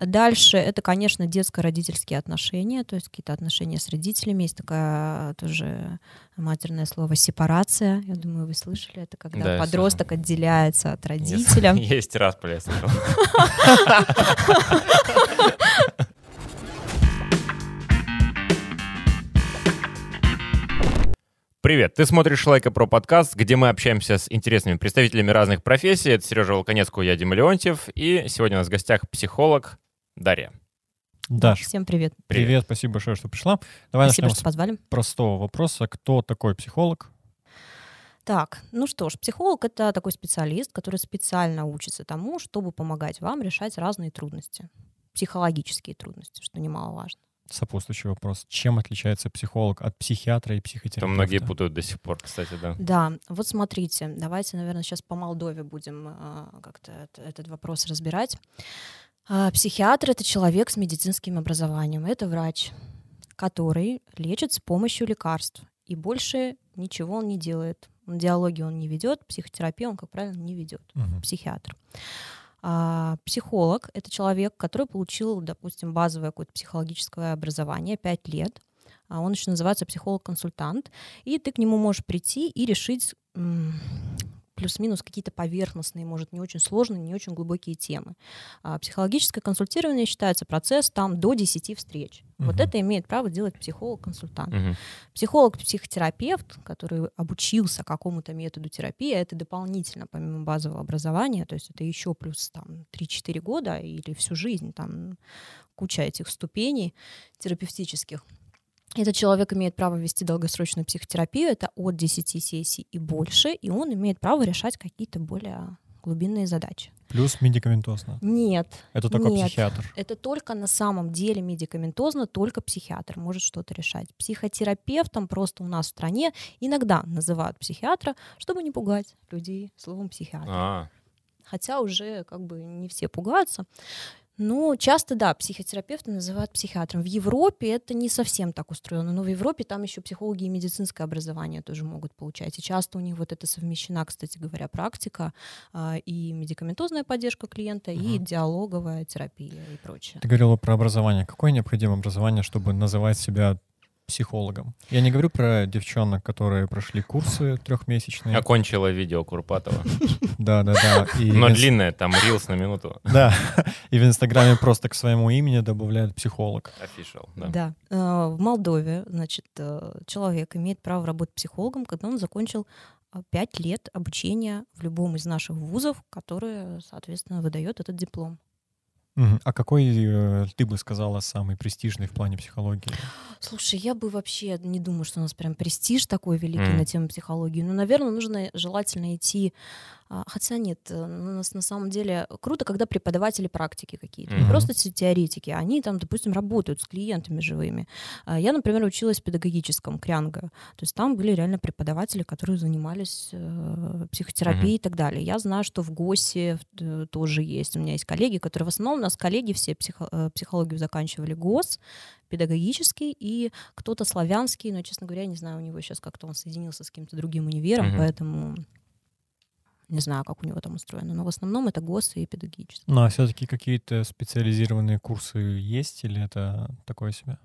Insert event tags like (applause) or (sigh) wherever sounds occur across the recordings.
Дальше это, конечно, детско-родительские отношения, то есть какие-то отношения с родителями. Есть такое тоже матерное слово сепарация. Я думаю, вы слышали это, когда Да, подросток отделяется от родителя. (laughs) Есть раз слышал. Привет, ты смотришь Лайка Про подкаст, где мы общаемся с интересными представителями разных профессий. Это Сережа Волконецкую, я Дима Леонтьев. И сегодня у нас в гостях психолог Дарья. Даш, Всем привет. привет. спасибо большое, что пришла. Давай Спасибо, начнем что с позвали. простого вопроса. Кто такой психолог? Так, ну что ж, психолог — это такой специалист, который специально учится тому, чтобы помогать вам решать разные трудности. Психологические трудности, что немаловажно. Сопутствующий вопрос. Чем отличается психолог от психиатра и психотерапевта? Там многие путают до сих пор, кстати, да. Да, вот смотрите, давайте, наверное, сейчас по Молдове будем а, как-то это- этот вопрос разбирать. А, Психиатр — это человек с медицинским образованием, это врач, который лечит с помощью лекарств, и больше ничего он не делает. Диалоги он не ведет, психотерапию он, как правило, не ведет. Мгм. психиатр. А, психолог — это человек, который получил, допустим, базовое какое-то психологическое образование, 5 лет. А Он еще называется психолог-консультант. И ты к нему можешь прийти и решить плюс-минус какие-то поверхностные, может, не очень сложные, не очень глубокие темы. А психологическое консультирование считается процесс там до 10 встреч. Вот Мгм. это имеет право делать психолог-консультант. Мгм. Психолог-психотерапевт, который обучился какому-то методу терапии, а это дополнительно помимо базового образования, то есть это еще плюс там 3-4 года или всю жизнь, там куча этих ступеней терапевтических. Этот человек имеет право вести долгосрочную психотерапию, это от 10 сессий и больше, и он имеет право решать какие-то более глубинные задачи. Плюс медикаментозно. Нет, Это только Нет. психиатр. это только на самом деле медикаментозно, только психиатр может что-то решать. Психотерапевтом просто у нас в стране иногда называют психиатра, чтобы не пугать людей словом психиатр. А, Хотя уже как бы не все пугаются. Но часто, да, психотерапевта называют психиатром. В Европе это не совсем так устроено, но в Европе там еще психологи и медицинское образование тоже могут получать. И часто у них вот это совмещена, кстати говоря, практика а, и медикаментозная поддержка клиента, и Мгм. диалоговая терапия и прочее. Ты говорила про образование. Какое необходимо образование, чтобы называть себя психологом? Я не говорю про девчонок, которые прошли курсы трехмесячные. окончила видео Курпатова. (laughs) Да, да, да. Но длинное, там рилс на минуту. (laughs) Да. И в Инстаграме просто к своему имени добавляют психолог. Official, да. Да. Э, В Молдове, значит, э, человек имеет право работать психологом, когда он закончил э, пять лет обучения в любом из наших вузов, которые, соответственно, выдает этот диплом. А какой, э, ты бы сказала, самый престижный в плане психологии? Слушай, я бы вообще не думаю, что у нас прям престиж такой великий Мгм. на тему психологии. Но, наверное, нужно желательно идти. А, Хотя нет, э, у нас на самом деле круто, когда преподаватели практики какие-то, не Мгм. просто те- теоретики, они там, допустим, работают с клиентами живыми. А Я, например, училась в педагогическом Крянга, то есть там были реально преподаватели, которые занимались э, психотерапией и так далее. Я знаю, что в ГОСе э, тоже есть. У меня есть коллеги, которые в основном у нас коллеги все психо- э, психологию заканчивали ГОС, педагогический и кто-то славянский, но, честно говоря, я не знаю, у него сейчас как-то он соединился с каким-то другим универом, Мгм. поэтому не знаю, как у него там устроено. Но в основном это ГОС и педагогический. Ну, а все-таки какие-то специализированные курсы есть или это такое себе?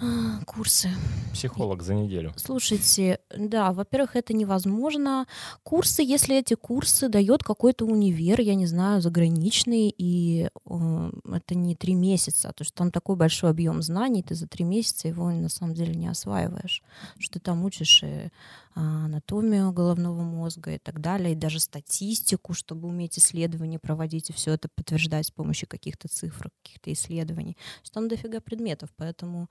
А, Курсы. Психолог за неделю. Слушайте, да, во-первых, это невозможно. Курсы, если эти курсы дает какой-то универ, я не знаю, заграничный, и э, это не три месяца, то есть там такой большой объем знаний, ты за три месяца его на самом деле не осваиваешь, что ты там учишь и а, анатомию головного мозга и так далее, и даже статистику, чтобы уметь исследования проводить и все это подтверждать с помощью каких-то цифр, каких-то исследований. Там дофига предметов, поэтому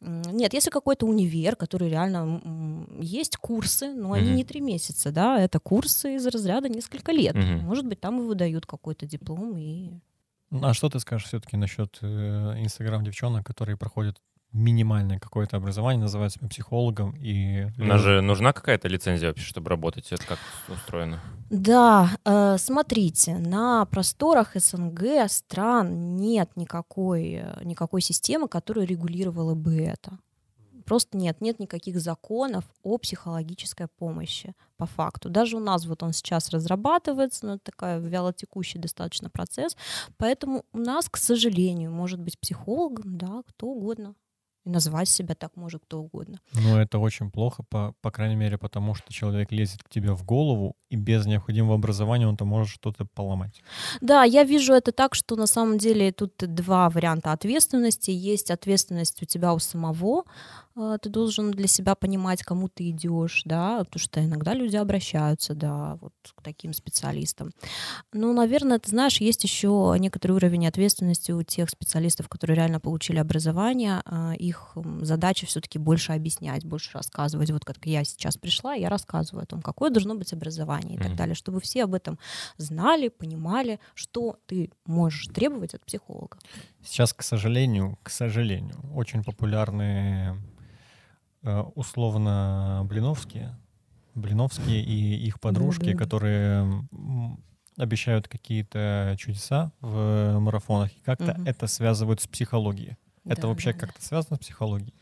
Нет, если какой-то универ, который реально есть курсы, но они Мгм. не три месяца, да, это курсы из разряда несколько лет. Мгм. Может быть, там и выдают какой-то диплом и Ну, А что ты скажешь все-таки насчет э, инстаграм девчонок, которые проходят минимальное какое-то образование, называют себя психологом и... У нас же нужна какая-то лицензия вообще, чтобы работать? Это как устроено? Да, э, смотрите, на просторах СНГ стран нет никакой, э, никакой системы, которая регулировала бы это. просто нет, нет никаких законов о психологической помощи по факту. Даже у нас вот он сейчас разрабатывается, но это такой вялотекущий достаточно процесс, поэтому у нас, к сожалению, может быть психологом, да, кто угодно. И назвать себя так может кто угодно. Но это очень плохо, по, по крайней мере, потому что человек лезет к тебе в голову, и без необходимого образования он-то может что-то поломать. Да, я вижу это так, что на самом деле тут два варианта ответственности. Есть ответственность у тебя у самого, ты должен для себя понимать, кому ты идешь, да, потому что иногда люди обращаются, да, вот к таким специалистам. Ну, наверное, ты знаешь, есть еще некоторый уровень ответственности у тех специалистов, которые реально получили образование, а, их задача все-таки больше объяснять, больше рассказывать. Вот как я сейчас пришла, я рассказываю о том, какое должно быть образование и так далее, чтобы все об этом знали, понимали, что ты можешь требовать от психолога. Сейчас, к сожалению, к сожалению, очень популярные условно Блиновские, Блиновские и их подружки, да, которые обещают какие-то чудеса в марафонах, и как-то угу. это связывают с психологией. Да, это вообще да, как-то связано с психологией?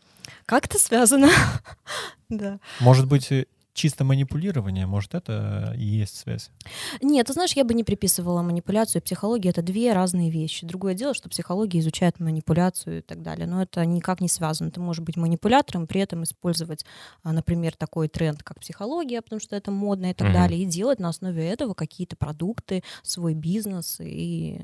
Как-то связано, (laughs) да. Может быть, чисто манипулирование, может, это и есть связь? Нет, ты знаешь, я бы не приписывала манипуляцию и психологию. Это две разные вещи. Другое дело, что психология изучает манипуляцию и так далее, но это никак не связано. Ты можешь быть манипулятором, при этом использовать, а, например, такой тренд, как психология, потому что это модно и так mm-hmm. далее, и делать на основе этого какие-то продукты, свой бизнес. И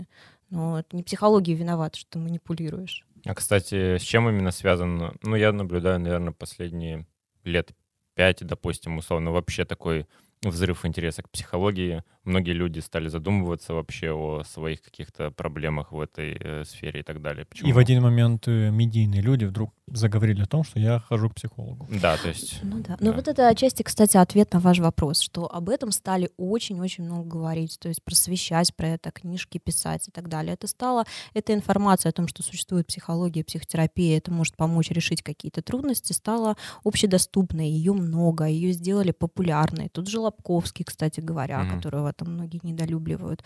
ну, это не психология виновата, что ты манипулируешь. А, кстати, с чем именно связан? Ну, я наблюдаю, наверное, последние лет пять, допустим, условно, вообще такой взрыв интереса к психологии. Многие люди стали задумываться вообще о своих каких-то проблемах в этой э, сфере и так далее. Почему? И в один момент э, медийные люди вдруг заговорили о том, что я хожу к психологу. Да, то есть... Ну да. Ну вот это отчасти, кстати, ответ на ваш вопрос, что об этом стали очень-очень много говорить, то есть просвещать про это, книжки писать и так далее. Это стало, эта информация о том, что существует психология, психотерапия, это может помочь решить какие-то трудности, стала общедоступной, ее много, ее сделали популярной. Тут жила Лобковский, кстати говоря, mm-hmm. которого там многие недолюбливают.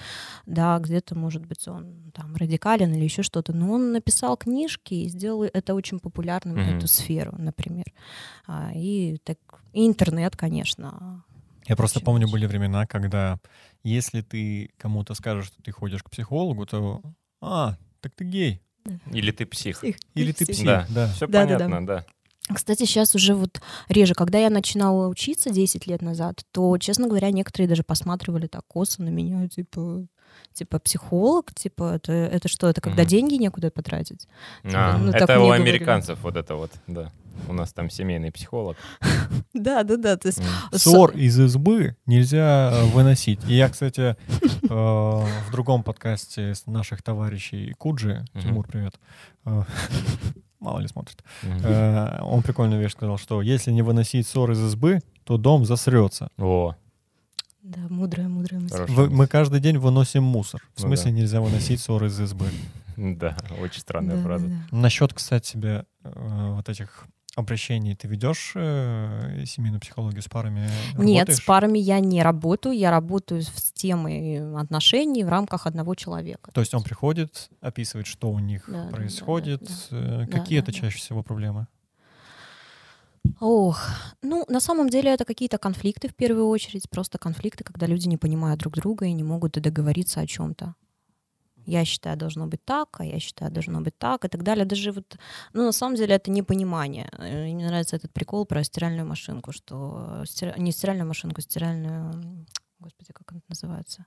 Да, где-то, может быть, он там радикален или еще что-то, но он написал книжки и сделал это очень популярным, mm-hmm. эту сферу, например. А, и, так, и интернет, конечно. Я просто помню, были времена, когда если ты кому-то скажешь, что ты ходишь к психологу, то «А, так ты гей». Или ты псих. псих. Или ты псих. Да, да. все да, понятно, да. да. Кстати, сейчас уже вот реже, когда я начинала учиться 10 лет назад, то, честно говоря, некоторые даже посматривали так косо на меня, типа, типа психолог, типа это, это что, это когда mm-hmm. деньги некуда потратить? А, ну, это у американцев говорили. вот это вот, да. У нас там семейный психолог. (laughs) Да, да, да. То есть... Ссор из избы нельзя э, выносить. И я, кстати, э, в другом подкасте наших товарищей Куджи, Тимур, привет, э, (laughs) мало ли смотрит. Mm-hmm. он прикольную вещь сказал, что если не выносить ссор из избы, то дом засрется. О. Да, мудрая, мудрая мысль. Вы, мы каждый день выносим мусор. В ну, смысле да. нельзя выносить ссор из избы. (laughs) Да, очень странная фраза. Насчет, кстати, себе э, вот этих обращений ты ведешь э, семейную психологию с парами? Нет, с парами я не работаю. Я работаю с темой отношений в рамках одного человека. То есть он приходит, описывает, что у них да, происходит. Да, да, да. Какие да, это да. чаще всего проблемы? Ох, ну, на самом деле это какие-то конфликты в первую очередь, просто конфликты, когда люди не понимают друг друга и не могут договориться о чем-то я считаю, должно быть так, а я считаю, должно быть так и так далее. Даже вот, ну, на самом деле это непонимание. И мне нравится этот прикол про стиральную машинку, что не стиральную машинку, стиральную, господи, как она называется?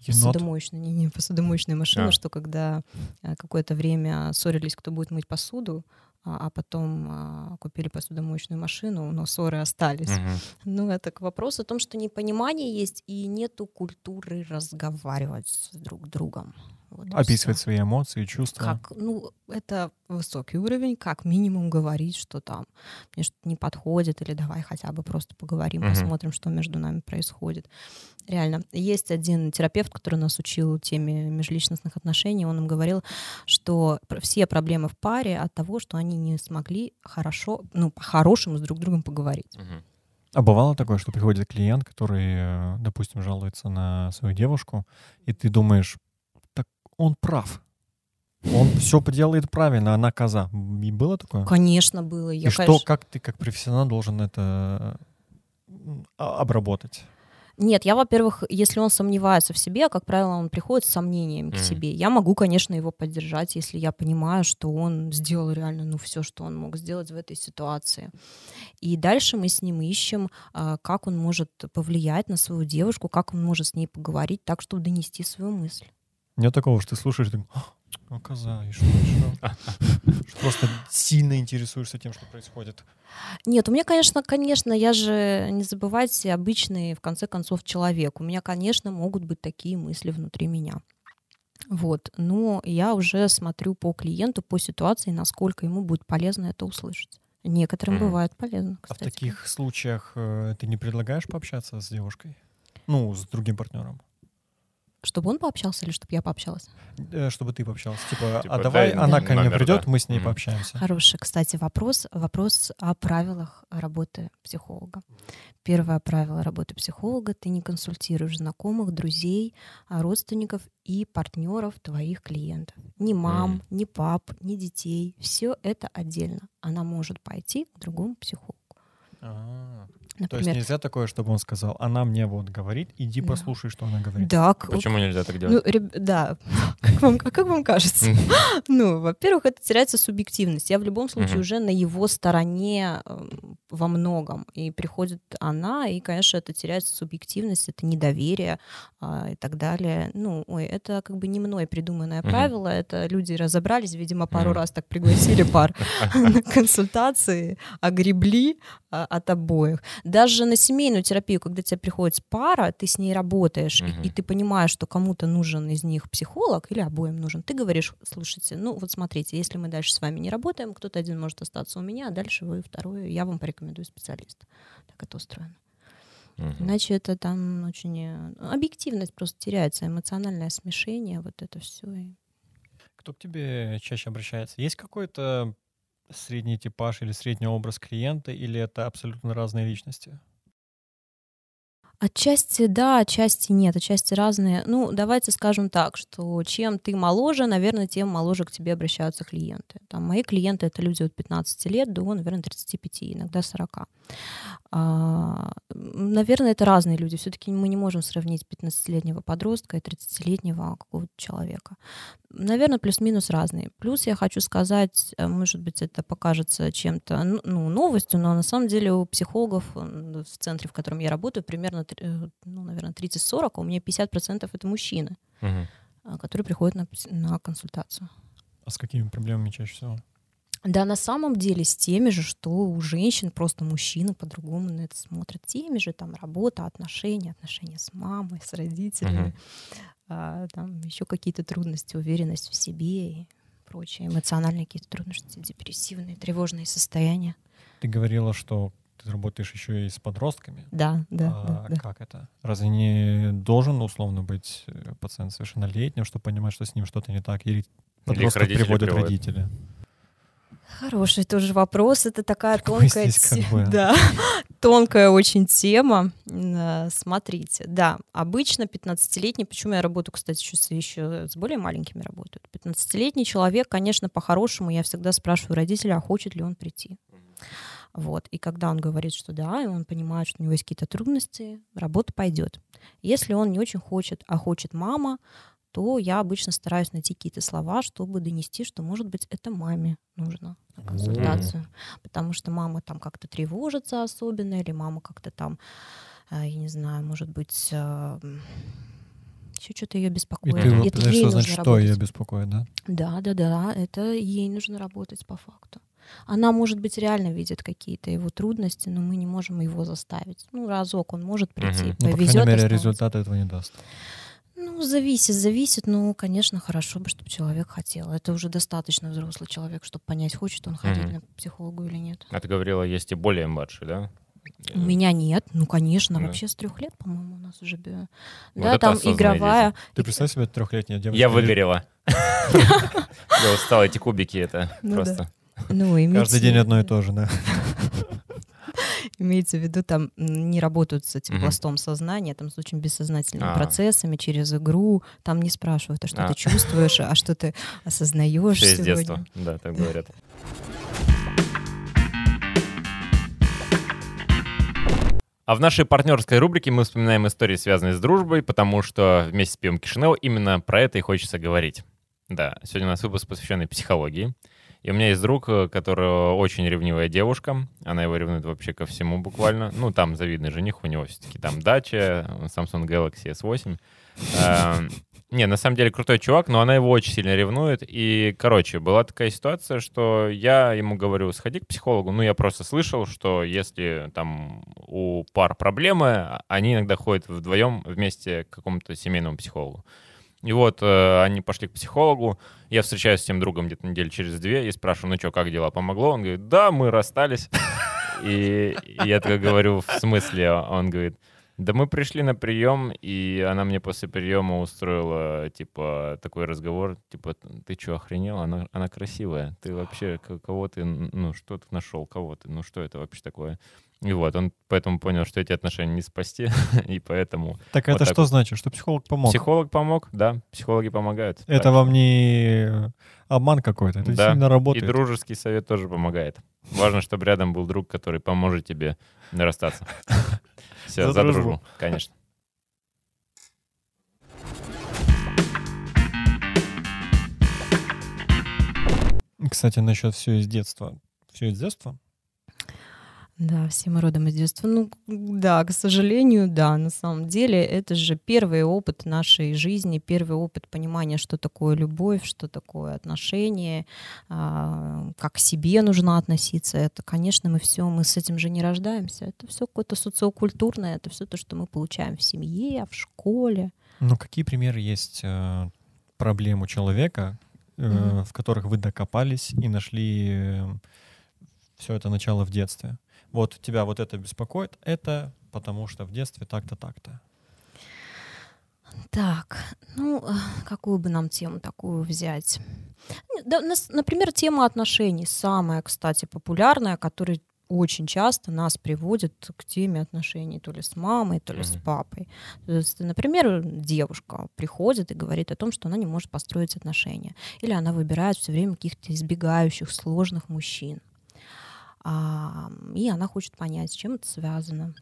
Енот. Посудомоечная, не, не посудомоечная машина, а. что когда э, какое-то время ссорились, кто будет мыть посуду, а, а потом а, купили посудомоечную машину, но ссоры остались. Угу. Ну, это к вопросу о том, что непонимание есть и нету культуры разговаривать с друг другом. Вот Описывать свои эмоции, чувства. Как, ну, это высокий уровень, как минимум говорить, что там мне что-то не подходит, или давай хотя бы просто поговорим, угу. посмотрим, что между нами происходит. Реально. Есть один терапевт, который нас учил теме межличностных отношений, он нам говорил, что все проблемы в паре от того, что они не смогли хорошо, ну, по-хорошему с друг другом поговорить. Угу. А бывало такое, что приходит клиент, который, э, допустим, жалуется на свою девушку, и ты думаешь, он прав. Он все делает правильно, она коза. И было такое? Конечно, было. Я, И конечно... что, как ты как профессионал должен это обработать? Нет, я, во-первых, если он сомневается в себе, как правило, он приходит с сомнением mm. к себе. Я могу, конечно, его поддержать, если я понимаю, что он сделал реально ну, все, что он мог сделать в этой ситуации. И дальше мы с ним ищем, а, как он может повлиять на свою девушку, как он может с ней поговорить так, чтобы донести свою мысль. Нет такого, что ты слушаешь, ты коза, и (laughs) что, Просто сильно интересуешься тем, что происходит. Нет, у меня, конечно, конечно, я же, не забывайте, обычный, в конце концов, человек. У меня, конечно, могут быть такие мысли внутри меня. Вот, но я уже смотрю по клиенту, по ситуации, насколько ему будет полезно это услышать. Некоторым mm. бывает полезно, кстати. А в таких случаях э, ты не предлагаешь пообщаться с девушкой? Ну, с другим партнером? Чтобы он пообщался или чтобы я пообщалась? Э, чтобы ты пообщалась. Типа, типа а давай она ко мне придет, да. мы с ней mm. пообщаемся. Хороший, кстати, вопрос. Вопрос о правилах работы психолога. Первое правило работы психолога — ты не консультируешь знакомых, друзей, а родственников и партнеров твоих клиентов. Ни мам, mm. ни пап, ни детей. Все это отдельно. Она может пойти к другому психологу. А-а-а. Например. То есть нельзя такое, чтобы он сказал, она мне вот говорит, иди да. послушай, что она говорит. Да. Почему нельзя так делать? Ну, реб... да. (laughs) как, вам, как вам кажется? (laughs) ну, во-первых, это теряется субъективность. Я в любом случае уже на его стороне эм, во многом. И приходит она, и, конечно, это теряется субъективность, это недоверие а, и так далее. Ну, ой, это как бы не мной придуманное правило, это люди разобрались, видимо, пару раз так пригласили пар (laughs) на консультации, огребли а, от обоих даже на семейную терапию, когда тебе приходит пара, ты с ней работаешь, угу. и, и ты понимаешь, что кому-то нужен из них психолог или обоим нужен, ты говоришь, слушайте, ну вот смотрите, если мы дальше с вами не работаем, кто-то один может остаться у меня, а дальше вы второй, я вам порекомендую специалиста. Так это устроено. Угу. Иначе это там очень э, объективность просто теряется, эмоциональное смешение, вот это все. Кто к тебе чаще обращается? Есть какой-то средний типаж или средний образ клиента, или это абсолютно разные личности? Отчасти да, отчасти нет, отчасти разные. Ну, давайте скажем так, что чем ты моложе, наверное, тем моложе к тебе обращаются клиенты. Там мои клиенты — это люди от 15 лет до, наверное, 35, иногда 40. А, наверное, это разные люди. Все-таки мы не можем сравнить 15-летнего подростка и 30-летнего какого-то человека. Наверное, плюс-минус разные. Плюс я хочу сказать, э, может быть, это покажется чем-то ну, новостью, но на самом деле у психологов в центре, в котором я работаю, примерно, э, ну, наверное, 30-40, а у меня 50% это мужчины, угу. которые приходят на, на консультацию. А с какими проблемами чаще всего? Да, на самом деле с теми же, что у женщин просто мужчины по-другому на это смотрят. Теми же там работа, отношения, отношения с мамой, с родителями, uh-huh. а, там еще какие-то трудности, уверенность в себе и прочие эмоциональные какие-то трудности, депрессивные, тревожные состояния. Ты говорила, что ты работаешь еще и с подростками. Да, да, а да, да. Как это? Разве не должен условно быть э, пациент совершеннолетним, чтобы понимать, что с ним что-то не так? Или подросток приводят приводят родители? Хороший тоже вопрос. Это такая Такой тонкая, те... как бы. да, (laughs) тонкая очень тема. Э, смотрите, да, обычно 15-летний, почему я работаю, кстати, еще, еще с более маленькими работают. 15-летний человек, конечно, по-хорошему, я всегда спрашиваю родителя, а хочет ли он прийти. Вот. И когда он говорит, что да, и он понимает, что у него есть какие-то трудности, работа пойдет. Если он не очень хочет, а хочет мама, то я обычно стараюсь найти какие-то слова, чтобы донести, что, может быть, это маме нужно на консультацию. Mm. Потому что мама там как-то тревожится особенно, или мама как-то там, э, я не знаю, может быть, э, еще что-то ее беспокоит. И ты это ей что нужно что ее беспокоит, да? Да, да, да. Это ей нужно работать по факту. Она, может быть, реально видит какие-то его трудности, но мы не можем его заставить. Ну, разок он может прийти, угу. повезет. Ну, по крайней мере, результата этого не даст. Ну, зависит, зависит. Ну, конечно, хорошо бы, чтобы человек хотел. Это уже достаточно взрослый человек, чтобы понять, хочет он ходить mm-hmm. на психологу или нет. А ты говорила, есть и более младший, да? У меня нет, ну конечно, да. вообще с трех лет, по-моему, у нас уже вот да, там игровая. Дети. Ты представь себе трехлетняя девочка. Я выгорела. (laughs) Я устала эти кубики, это ну просто. Ну, Каждый день одно и то же, да. Имеется в виду, там не работают с этим пластом сознания, там с очень бессознательными а. процессами, через игру. Там не спрашивают, а что ты чувствуешь, а что ты осознаешь детства, да, так говорят. А в нашей партнерской рубрике мы вспоминаем истории, связанные с дружбой, потому что вместе с пивом Кишинео именно про это и хочется говорить. Да, сегодня у нас выпуск посвященный психологии. И у меня есть друг, э, который очень ревнивая девушка. Она его ревнует вообще ко всему буквально. Ну, там завидный жених у него все-таки. Там дача, Samsung Galaxy S8. Эм, не, на самом деле крутой чувак, но она его очень сильно ревнует. И, короче, была такая ситуация, что я ему говорю, сходи к психологу. Ну, я просто слышал, что если там у пар проблемы, они иногда ходят вдвоем вместе к какому-то семейному психологу. И вот э, они пошли к психологу. Я встречаюсь с тем другом где-то недели через две и спрашиваю, ну что, как дела, помогло? Он говорит, да, мы расстались. (laughs) И я так говорю, в смысле? Он говорит, да мы пришли на прием, и она мне после приема устроила, типа, такой разговор, типа, ты что, охренел? Она, она красивая. Ты вообще, кого ты, ну, что ты нашел, кого ты? Ну, что это вообще такое? И вот, он поэтому понял, что эти отношения не спасти, (laughs) и поэтому... Так вот это так что вот. значит, что психолог помог? Психолог помог, да, психологи помогают. Это так. вам не обман какой-то, это да. сильно работает. и дружеский совет тоже помогает. Важно, чтобы рядом был друг, который поможет тебе не расстаться. (laughs) Все, за, за дружбу. дружбу, конечно. Кстати, насчет все из детства. Все из детства? Да, все мы родом из детства. Ну, да, к сожалению, да, на самом деле это же первый опыт нашей жизни, первый опыт понимания, что такое любовь, что такое отношения, а, как к себе нужно относиться. Это, конечно, мы все, мы с этим же не рождаемся. Это все какое-то социокультурное, это все то, что мы получаем в семье, в школе. Ну, какие примеры есть э, проблем у человека, mm-hmm. в которых вы докопались и нашли э, все это начало в детстве? Вот тебя вот это беспокоит, это потому что в детстве так-то, так-то. Так, ну, какую бы нам тему такую взять? Да, например, тема отношений. Самая, кстати, популярная, которая очень часто нас приводит к теме отношений то ли с мамой, то ли mm-hmm. с папой. То есть, например, девушка приходит и говорит о том, что она не может построить отношения. Или она выбирает все время каких-то избегающих, сложных мужчин и она хочет понять, с чем это связано.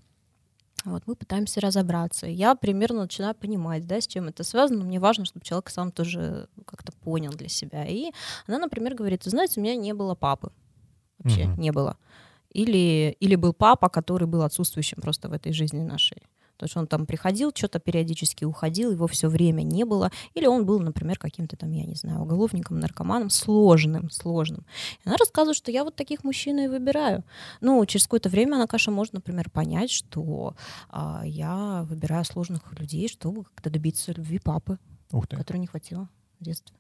Вот, мы пытаемся разобраться. Я примерно начинаю понимать, да, с чем это связано. Мне важно, чтобы человек сам тоже как-то понял для себя. И она, например, говорит, знаете, у меня не было папы. Вообще угу. не было. Или, или был папа, который был отсутствующим просто в этой жизни нашей. То есть он там приходил, что-то периодически уходил, его все время не было. Или он был, например, каким-то там, я не знаю, уголовником, наркоманом, сложным, сложным. И она рассказывает, что я вот таких мужчин и выбираю. Ну, через какое-то время она, конечно, может, например, понять, что а, я выбираю сложных людей, чтобы как-то добиться любви папы, которой не хватило в детстве.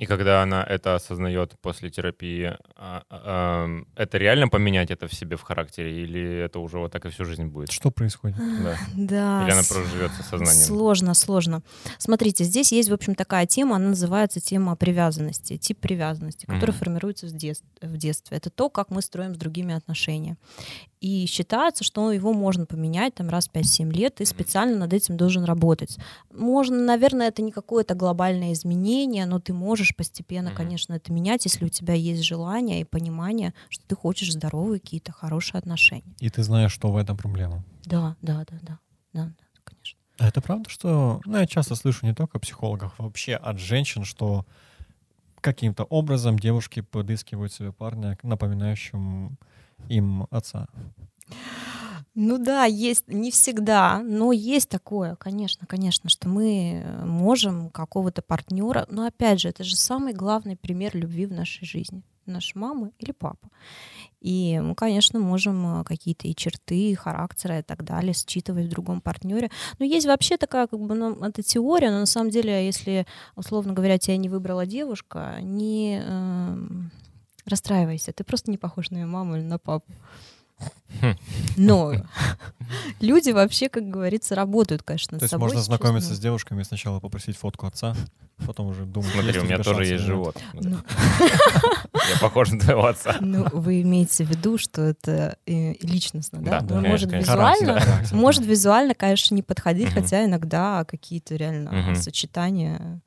И когда она это осознает после терапии, а, а, это реально поменять это в себе в характере, или это уже вот так и всю жизнь будет? Что происходит? Да. да. Или она проживется сознанием? Сложно, сложно. Смотрите, здесь есть, в общем, такая тема, она называется тема привязанности, тип привязанности, который mm-hmm. формируется в, детстве, в детстве. Это то, как мы строим с другими отношения. И считается, что его можно поменять там раз в 5-7 лет, и специально над этим должен работать. Можно, наверное, это не какое-то глобальное изменение, но ты можешь постепенно, конечно, это менять, если у тебя есть желание и понимание, что ты хочешь здоровые какие-то хорошие отношения. И ты знаешь, что в этом проблема. Да, да, да, да, да, да конечно. А это правда, что, ну, я часто слышу не только психологов, а вообще от женщин, что каким-то образом девушки подыскивают себе парня, напоминающим им отца? Ну да, есть не всегда, но есть такое, конечно, конечно, что мы можем какого-то партнера, но опять же, это же самый главный пример любви в нашей жизни, наша мама или папа. И мы, конечно, можем какие-то и черты, и характера и так далее считывать в другом партнере. Но есть вообще такая, как бы, ну, это теория, но на самом деле, если, условно говоря, тебя не выбрала девушка, не э, расстраивайся, ты просто не похож на ее маму или на папу. Но люди вообще, как говорится, работают, конечно, То есть собой. можно знакомиться ну. с девушками, сначала попросить фотку отца, потом уже думать, Смотри, у меня тоже есть живот. Ну, Я похож на твоего отца. ну, вы имеете в виду, что это э, личностно, да? Да, Ну, да, может, конечно, визуально, может, визуально, конечно, не подходить, хотя иногда какие-то реально сочетания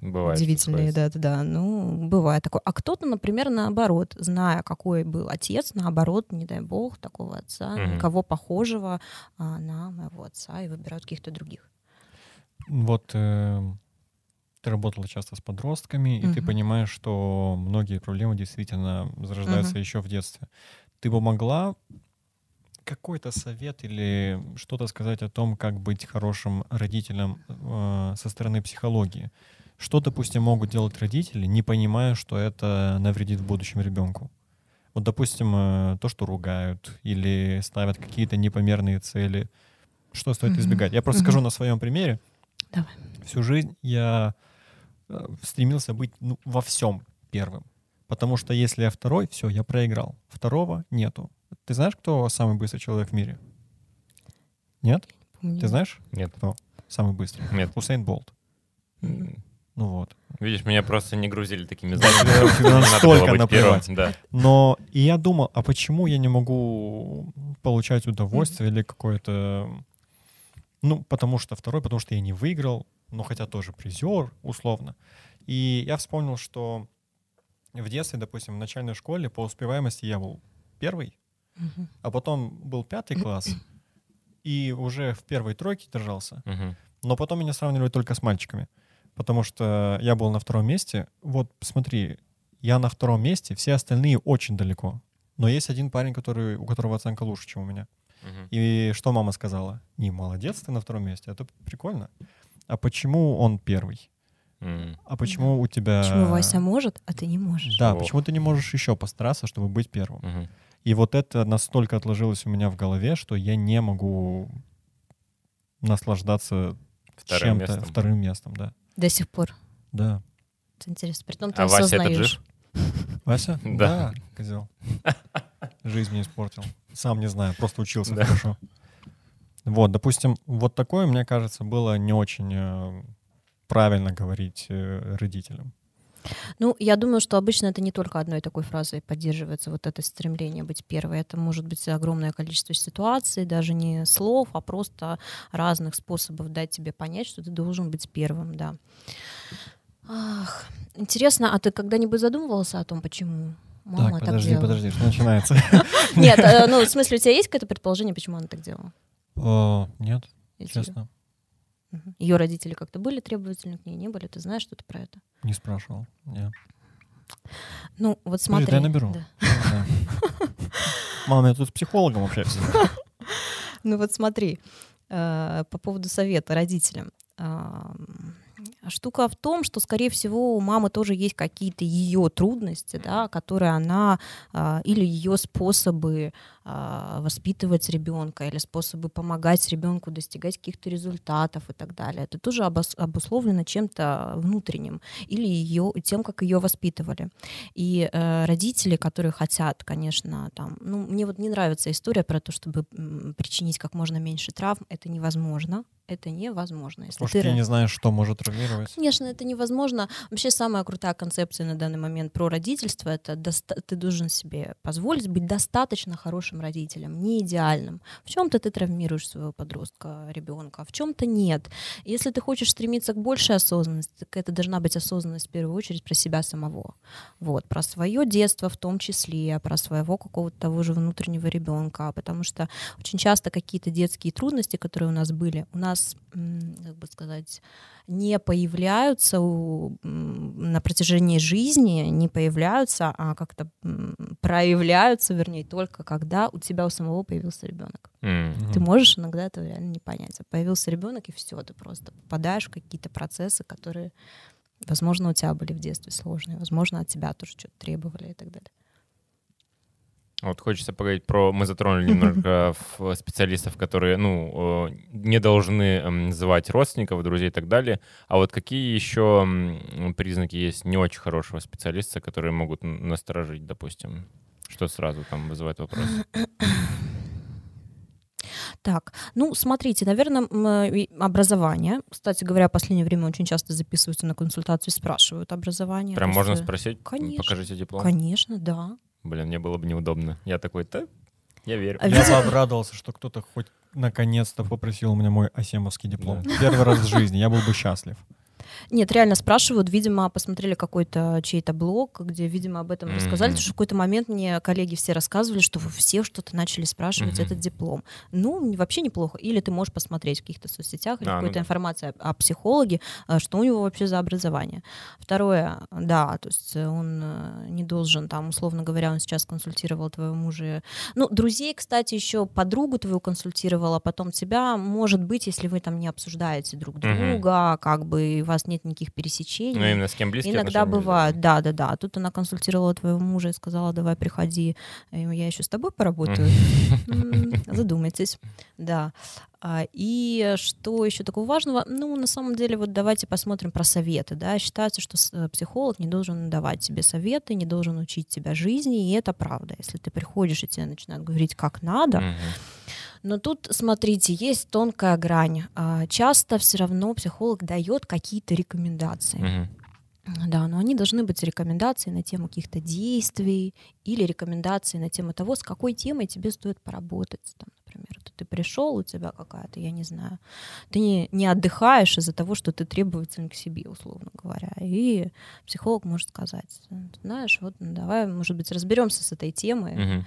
Бывает. удивительные, да, да, да. Ну, бывает такое. А кто-то, например, наоборот, зная, какой был отец, наоборот, не дай бог, такого отца, Мгм. никого похожего а, на моего отца, и выбирают каких-то других. Вот э, ты работала часто с подростками, и ты понимаешь, что многие проблемы действительно зарождаются Мгм. еще в детстве. Ты бы могла какой-то совет или что-то сказать о том, как быть хорошим родителем э, со стороны психологии? Что, допустим, могут делать родители, не понимая, что это навредит в будущем ребенку? Вот, допустим, э, то, что ругают или ставят какие-то непомерные цели. Что стоит Мгм. избегать? Я просто Мгм. скажу на своем примере. Давай. Всю жизнь я э, стремился быть ну, во всем первым. Потому что если я второй, все, я проиграл. Второго нету. Ты знаешь, кто самый быстрый человек в мире? Нет? Помню. Ты знаешь, Нет, кто самый быстрый? нет. Усейн Болт. М, Ну вот. Видишь, меня просто не грузили такими надо настолько наплевать. Да. Но и я думал, а почему я не могу получать удовольствие или какое-то... Ну, потому что второй, потому что я не выиграл, ну, хотя тоже призер, условно. И я вспомнил, что в детстве, допустим, в начальной школе по успеваемости я был первый, а потом был пятый класс, и уже в первой тройке держался. Но потом меня сравнивали только с мальчиками, потому что я был на втором месте. Вот смотри, я на втором месте, все остальные очень далеко. Но есть один парень, который, у которого оценка лучше, чем у меня. Мгм. И что мама сказала? Не, молодец, ты на втором месте, это прикольно. А почему он первый? М. А почему у тебя... Почему Вася может, а ты не можешь? Да, Ох. почему ты не можешь еще постараться, чтобы быть первым? Мгм. И вот это настолько отложилось у меня в голове, что я не могу наслаждаться Вторым чем-то местом. вторым местом, да. До сих пор. Да. Это интересно. Притом ты А Вася осознаешь. жив? (laughs) Вася? Да. козел. Жизнь мне испортил. Сам не знаю, просто учился Да. хорошо. Вот, допустим, вот такое, мне кажется, было не очень э, правильно говорить э, родителям. Ну, я думаю, что обычно это не только одной такой фразой поддерживается вот это стремление быть первой. Это может быть огромное количество ситуаций, даже не слов, а просто разных способов дать тебе понять, что ты должен быть первым, да. Ах, интересно, а ты когда-нибудь задумывался о том, почему мама так, так, подожди, делала? подожди, что начинается? (laughs) Нет, э, ну, в смысле, у тебя есть какое-то предположение, почему она так делала? Нет, честно, Ее родители как-то были требовательны к ней, не были? Ты знаешь что-то про это? не спрашивал. Нет. Ну, вот Подожди, смотри. дай наберу. да. Да. Мама, я тут с психологом общаюсь. Ну вот смотри, э, по поводу совета родителям. Ам, Штука в том, что, скорее всего, у мамы тоже есть какие-то ее трудности, да, которые она а, или ее способы а, воспитывать ребенка, или способы помогать ребенку достигать каких-то результатов и так далее. Это тоже обос- обусловлено чем-то внутренним или ее, тем, как ее воспитывали. И э, родители, которые хотят, конечно, там, ну, мне вот не нравится история про то, чтобы причинить как можно меньше травм, это невозможно. Это невозможно. Если Потому ты что ты не знаешь, что может травмировать. Конечно, это невозможно. Вообще самая крутая концепция на данный момент про родительство это доста- ты должен себе позволить быть достаточно хорошим родителем, не идеальным. В чем-то ты травмируешь своего подростка, ребенка, в чем-то нет. Если ты хочешь стремиться к большей осознанности, так это должна быть осознанность в первую очередь про себя самого. Вот, про свое детство в том числе, про своего какого-то того же внутреннего ребенка, потому что очень часто какие-то детские трудности, которые у нас были, у нас, как бы сказать, не появляются у- на протяжении жизни, не появляются, а как-то проявляются, вернее, только когда у тебя у самого появился ребенок. М. Ты можешь иногда этого реально не понять. А Появился ребенок, и все, ты просто попадаешь в какие-то процессы, которые, возможно, у тебя были в детстве сложные, возможно, от тебя тоже что-то требовали и так далее. Вот хочется поговорить про... Мы затронули (laughs) немножко специалистов, которые, ну, не должны эм, называть родственников, друзей и так далее. А вот какие еще признаки есть не очень хорошего специалиста, которые могут насторожить, допустим? Что сразу там вызывает вопрос? Так, ну, смотрите, наверное, э, образование. Кстати говоря, в последнее время очень часто записываются на консультацию и спрашивают образование. Прям можно есть, спросить? Конечно. Покажите диплом? Конечно, да. Блин, мне было бы неудобно. Я такой-то, я верю. А я бы обрадовался, что кто-то хоть наконец-то попросил у меня мой асемовский диплом. Да. Первый раз в жизни, я был бы счастлив. Нет, реально спрашивают, видимо, посмотрели какой-то чей-то блог, где, видимо, об этом mm-hmm. рассказали, потому что в какой-то момент мне коллеги все рассказывали, что все что-то начали спрашивать mm-hmm. этот диплом. Ну, вообще неплохо. Или ты можешь посмотреть в каких-то соцсетях или а, какой-то ну, информация о, о психологе, э, что у него вообще за образование. Второе, да, то есть он э, не должен там, условно говоря, он сейчас консультировал твоего мужа. Ну, друзей, кстати, еще подругу твою консультировал, а потом тебя, может быть, если вы там не обсуждаете друг друга, mm-hmm. как бы вас нет никаких пересечений. Ну, именно с кем близкие Иногда бывает, да, да, да. Тут она консультировала твоего мужа и сказала, давай приходи, я еще с тобой поработаю. Задумайтесь, да. А, и что еще такого важного? Ну, на самом деле, вот давайте посмотрим про советы. Да? Считается, что э, психолог не должен давать тебе советы, не должен учить тебя жизни, и это правда. Если ты приходишь и тебе начинают говорить, как надо, но тут, смотрите, есть тонкая грань. А, часто все равно психолог дает какие-то рекомендации. mm Да, но они должны быть рекомендации на тему каких-то действий или рекомендации на тему того, с какой темой тебе стоит поработать. Там, например, ты пришел, у тебя какая-то, я не знаю, ты не, не отдыхаешь из-за того, что ты требователен к себе, условно говоря. И психолог может сказать, знаешь, вот ну, давай, может быть, разберемся с этой темой, mm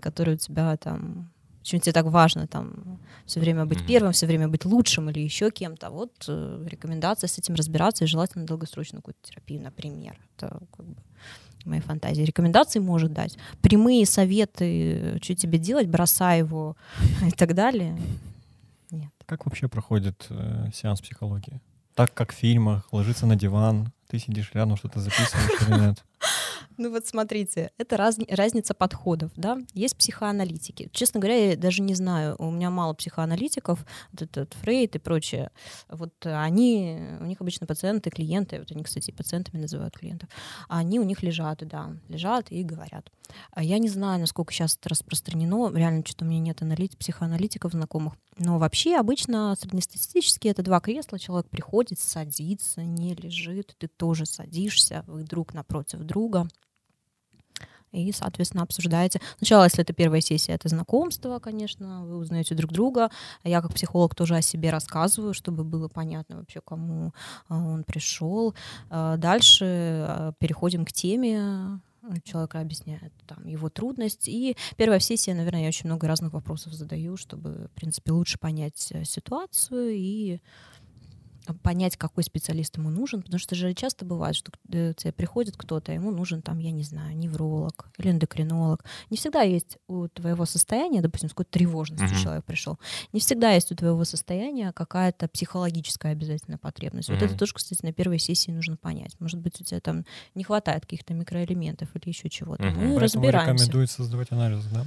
которая у тебя там Почему тебе так важно там все время быть mm-hmm. первым, все время быть лучшим или еще кем-то? Вот э, рекомендация с этим разбираться и желательно долгосрочную какую-то терапию, например. Это как бы моей фантазии. Рекомендации может дать. Прямые советы, что тебе делать, бросай его (laughs) и так далее. Нет. Как вообще проходит э, сеанс психологии? Так, как в фильмах, ложиться на диван, ты сидишь рядом, что-то записываешь или нет? Ну вот смотрите, это раз, разница подходов, да. Есть психоаналитики. Честно говоря, я даже не знаю, у меня мало психоаналитиков, вот этот Фрейд и прочее. Вот они, у них обычно пациенты, клиенты, вот они, кстати, пациентами называют клиентов, они у них лежат, да, лежат и говорят. А я не знаю, насколько сейчас это распространено, реально что-то у меня нет аналит, психоаналитиков знакомых, но вообще обычно среднестатистически это два кресла, человек приходит, садится, не лежит, ты тоже садишься, вы друг напротив друга, и, соответственно, обсуждаете. Сначала, если это первая сессия, это знакомство, конечно, вы узнаете друг друга. Я как психолог тоже о себе рассказываю, чтобы было понятно вообще, кому а, он пришел. А, дальше а, переходим к теме, человек объясняет там его трудность. И первая сессия, наверное, я очень много разных вопросов задаю, чтобы, в принципе, лучше понять э, ситуацию и понять, какой специалист ему нужен, потому что же часто бывает, что э, тебе приходит кто-то, ему нужен там, я не знаю, невролог или эндокринолог. Не всегда есть у твоего состояния, допустим, с какой-то тревожностью uh-huh. человек пришел, не всегда есть у твоего состояния какая-то психологическая обязательная потребность. Uh-huh. Вот это тоже, кстати, на первой сессии нужно понять. Может быть, у тебя там не хватает каких-то микроэлементов или еще чего-то. Uh-huh. Мы Поэтому разбираемся. рекомендуется сдавать анализ, да?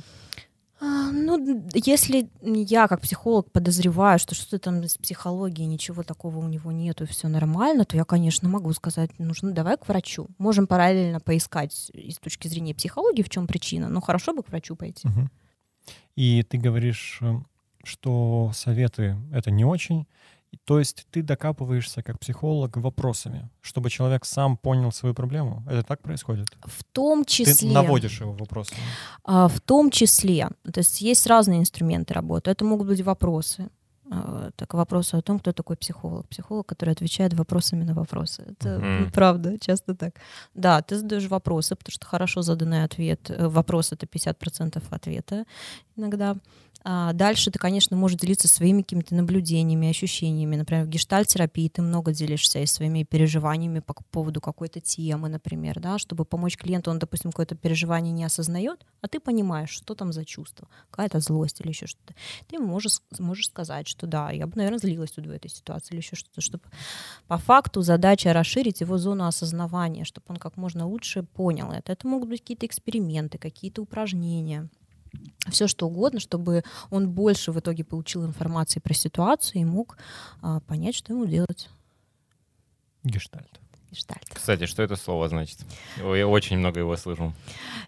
А, ну, если я как психолог подозреваю, что что-то там с психологией, ничего такого у него нету, и все нормально, то я, конечно, могу сказать, нужно давай к врачу. Можем параллельно поискать с точки зрения психологии, в чем причина, но хорошо бы к врачу пойти. Угу. И ты говоришь, э, что советы это не очень, то есть ты докапываешься как психолог вопросами, чтобы человек сам понял свою проблему. Это так происходит? В том числе. Ты наводишь его вопросами. А, в том числе. То есть есть разные инструменты работы. Это могут быть вопросы. А, так вопросы о том, кто такой психолог. Психолог, который отвечает вопросами на вопросы. Это mm-hmm. правда, часто так. Да, ты задаешь вопросы, потому что хорошо заданный ответ. Э, вопрос это 50% ответа иногда. А дальше ты, конечно, можешь делиться своими какими-то наблюдениями, ощущениями. Например, в гештальт-терапии ты много делишься и своими переживаниями по поводу какой-то темы, например, да, чтобы помочь клиенту, он, допустим, какое-то переживание не осознает, а ты понимаешь, что там за чувство, какая-то злость или еще что-то. Ты можешь, можешь сказать, что да, я бы, наверное, злилась тут в этой ситуации или еще что-то, чтобы по факту задача расширить его зону осознавания, чтобы он как можно лучше понял это. Это могут быть какие-то эксперименты, какие-то упражнения все что угодно, чтобы он больше в итоге получил информации про ситуацию и мог а, понять, что ему делать. Гештальт. Гештальт. Кстати, что это слово значит? Я очень много его слышу.